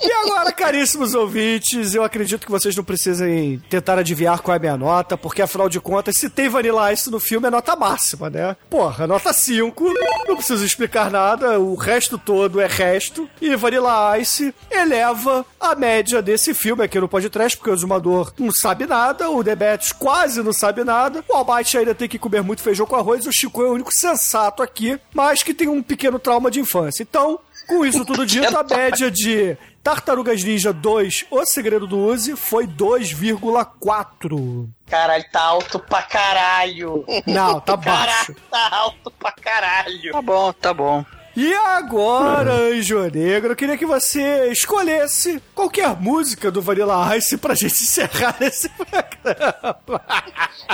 E agora, caríssimos ouvintes, eu acredito que vocês não precisem tentar adivinhar qual é a minha nota, porque afinal de contas, se tem Vanilla Ice no filme, é nota máxima, né? Porra, nota 5, não preciso explicar nada, o resto todo é resto. E Vanilla Ice eleva a média desse filme aqui no podcast, porque o Zumador não sabe nada, o Debetes quase não sabe nada, o Almighty ainda tem que comer muito feijão com arroz, o Chico é o único sensato aqui, mas que tem um pequeno trauma de infância. Então, com isso tudo dito, a (laughs) média de Tartarugas Ninja 2, O Segredo do Uzi, foi 2,4. Caralho, tá alto pra caralho. Não, tá (laughs) baixo. tá alto pra caralho. Tá bom, tá bom. E agora, (laughs) Anjo Negro, eu queria que você escolhesse qualquer música do Vanilla Ice pra gente encerrar esse programa.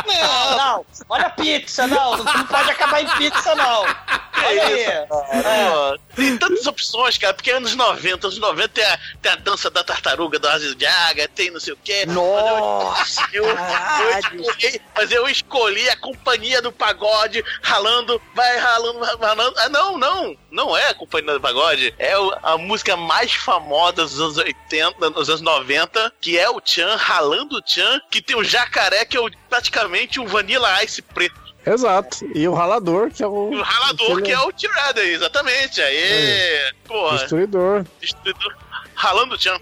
Não, não. Olha a pizza, não. Não pode acabar em pizza, não. (laughs) Olha aí. É. Tem tantas opções, cara, porque anos 90, anos 90 tem a, tem a dança da tartaruga do Aziz Jaga, tem não sei o quê. Nossa, eu, eu, eu escolhi, mas eu escolhi a companhia do pagode ralando, vai ralando, vai ralando. Ah, não, não, não é a companhia do pagode, é a música mais famosa dos anos 80, dos anos 90, que é o Chan, ralando o Chan, que tem o jacaré, que é o- praticamente um Vanilla Ice preto. Exato. E o ralador, que é o. O ralador, que é o Tirada, exatamente. Aí, porra. Destruidor. Destruidor. Ralando o Chan.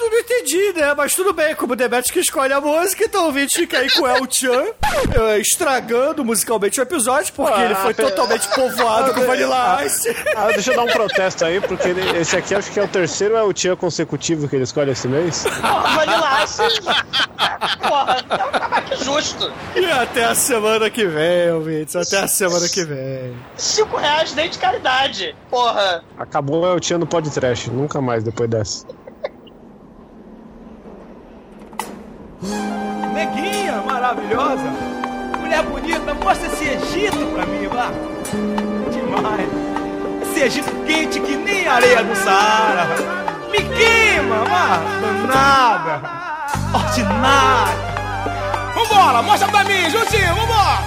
Eu não entendi, né? Mas tudo bem, como o Demet que escolhe a música, então o ouvinte fica aí com o El Chan, (laughs) eh, estragando musicalmente o episódio, porque ele foi Ah, totalmente povoado com Vanilla Ice. Ah, deixa eu dar um protesto aí, porque ele- esse aqui acho que é o terceiro é o tia consecutivo que ele escolhe esse mês. Porra, Vanilla Ice. Porra, tá mais que justo. E até a semana que vem, ouvintes. Até a semana que vem. Cinco reais nem de caridade. Porra. Acabou o tia no podcast, nunca mais depois dessa. Neguinha maravilhosa. Mulher bonita, mostra esse Egito pra mim, vá. Demais. Esse Egito quente que nem areia do Saara. Me queima, vá. Danada. Ordinária. Vambora, mostra pra mim, juntinho, vambora.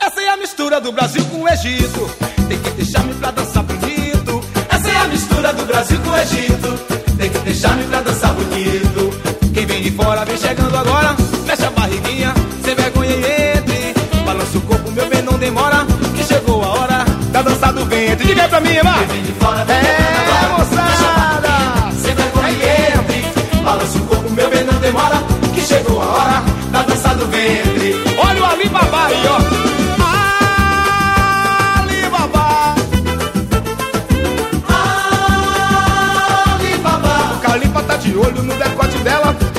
Essa é a mistura do Brasil com o Egito. Tem que deixar-me pra dançar bonito. Essa é a mistura do Brasil com o Egito. Tem que deixar-me pra dançar bonito. Fora vem chegando agora. Fecha a barriguinha, sem vergonha e entre. Balança o corpo, meu bem, não demora. Que chegou a hora da dança do ventre. Diga aí pra mim. Quem vem de fora vem é, moçada.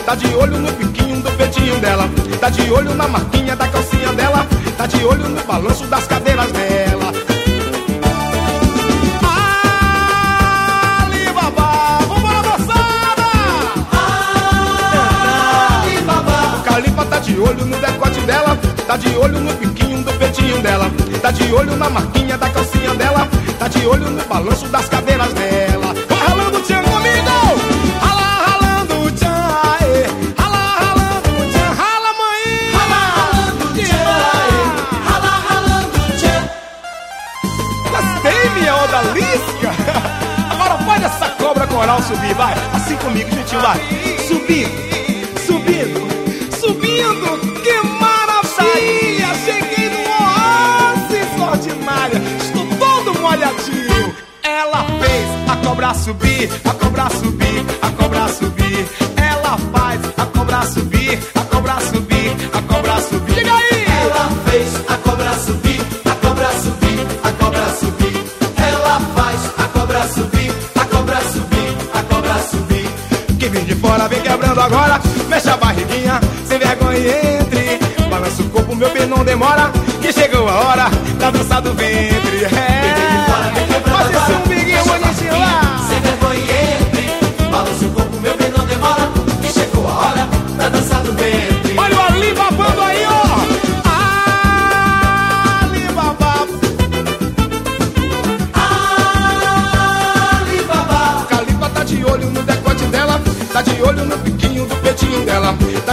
Tá de olho no piquinho do peitinho dela. Tá de olho na marquinha da calcinha dela. Tá de olho no balanço das cadeiras dela. Alibaba. Vambora, moçada! Alibaba. O Calipa tá de olho no decote dela. Tá de olho no piquinho do peitinho dela. Tá de olho na marquinha da calcinha dela. Tá de olho no balanço das cadeiras dela. Pode essa cobra coral subir, vai! Assim comigo, juntinho, vai! Subindo, subindo, subindo! Que maravilha! Cheguei no oásis ordinária! Estou todo molhadinho! Ela fez a cobra subir, a cobra subir, a cobra subir! Ela faz a cobra subir, agora, mexe a barriguinha, sem vergonha entre. Balança o corpo, meu bem, não demora, que chegou a hora da dança do ventre.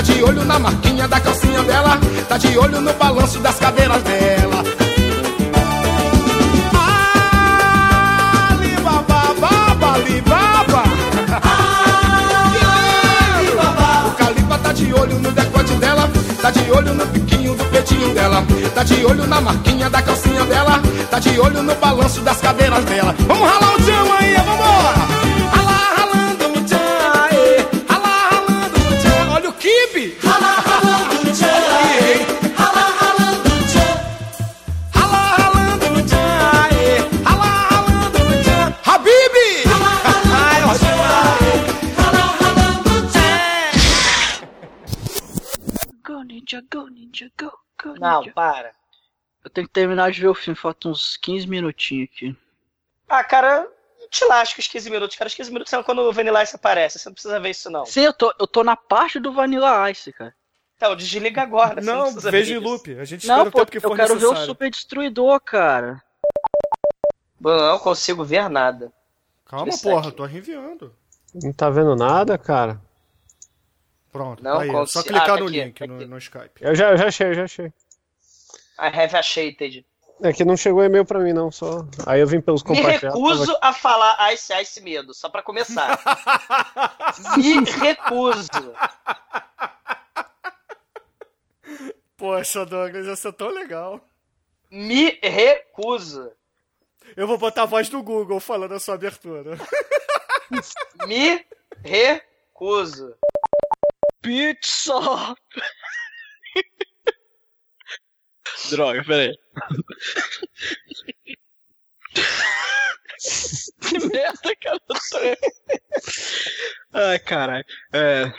de olho na marquinha da calcinha dela, tá de olho no balanço das cadeiras dela. O Caliba tá de olho no decote dela, tá de olho no piquinho do peitinho dela, tá de olho na marquinha da calcinha dela, tá de olho no balanço das cadeiras dela. Vamos ralar o chão aí, vambora! Não, para. Eu tenho que terminar de ver o filme, faltam uns 15 minutinhos aqui. Ah, cara, te lasca os 15 minutos, cara. Os 15 minutos são quando o Vanilla Ice aparece. Você não precisa ver isso, não. Sim, eu tô, eu tô na parte do Vanilla Ice, cara. Então, desliga agora. você Não, precisa veja em loop. A gente espera Não, o pô, tempo que eu for quero ver o. Super Destruidor, cara. Mano, eu não consigo ver nada. Calma, porra, aqui. tô reenviando. Não tá vendo nada, cara. Pronto, Não tá aí. É só consigo- clicar Ah, tá no aqui, link tá no, no Skype. Eu já, eu já achei, eu já achei. I have achated. É que não chegou e-mail pra mim, não. Só. Aí eu vim pelos Me compartilhados. recuso a falar Ice Ice Medo, só pra começar. (laughs) Me recuso. Poxa, Douglas, essa é tão legal. Me recuso. Eu vou botar a voz do Google falando a sua abertura. Me recuso. Pizza! Droga, peraí. que merda, cara. eu tô- Ai, caralho. É.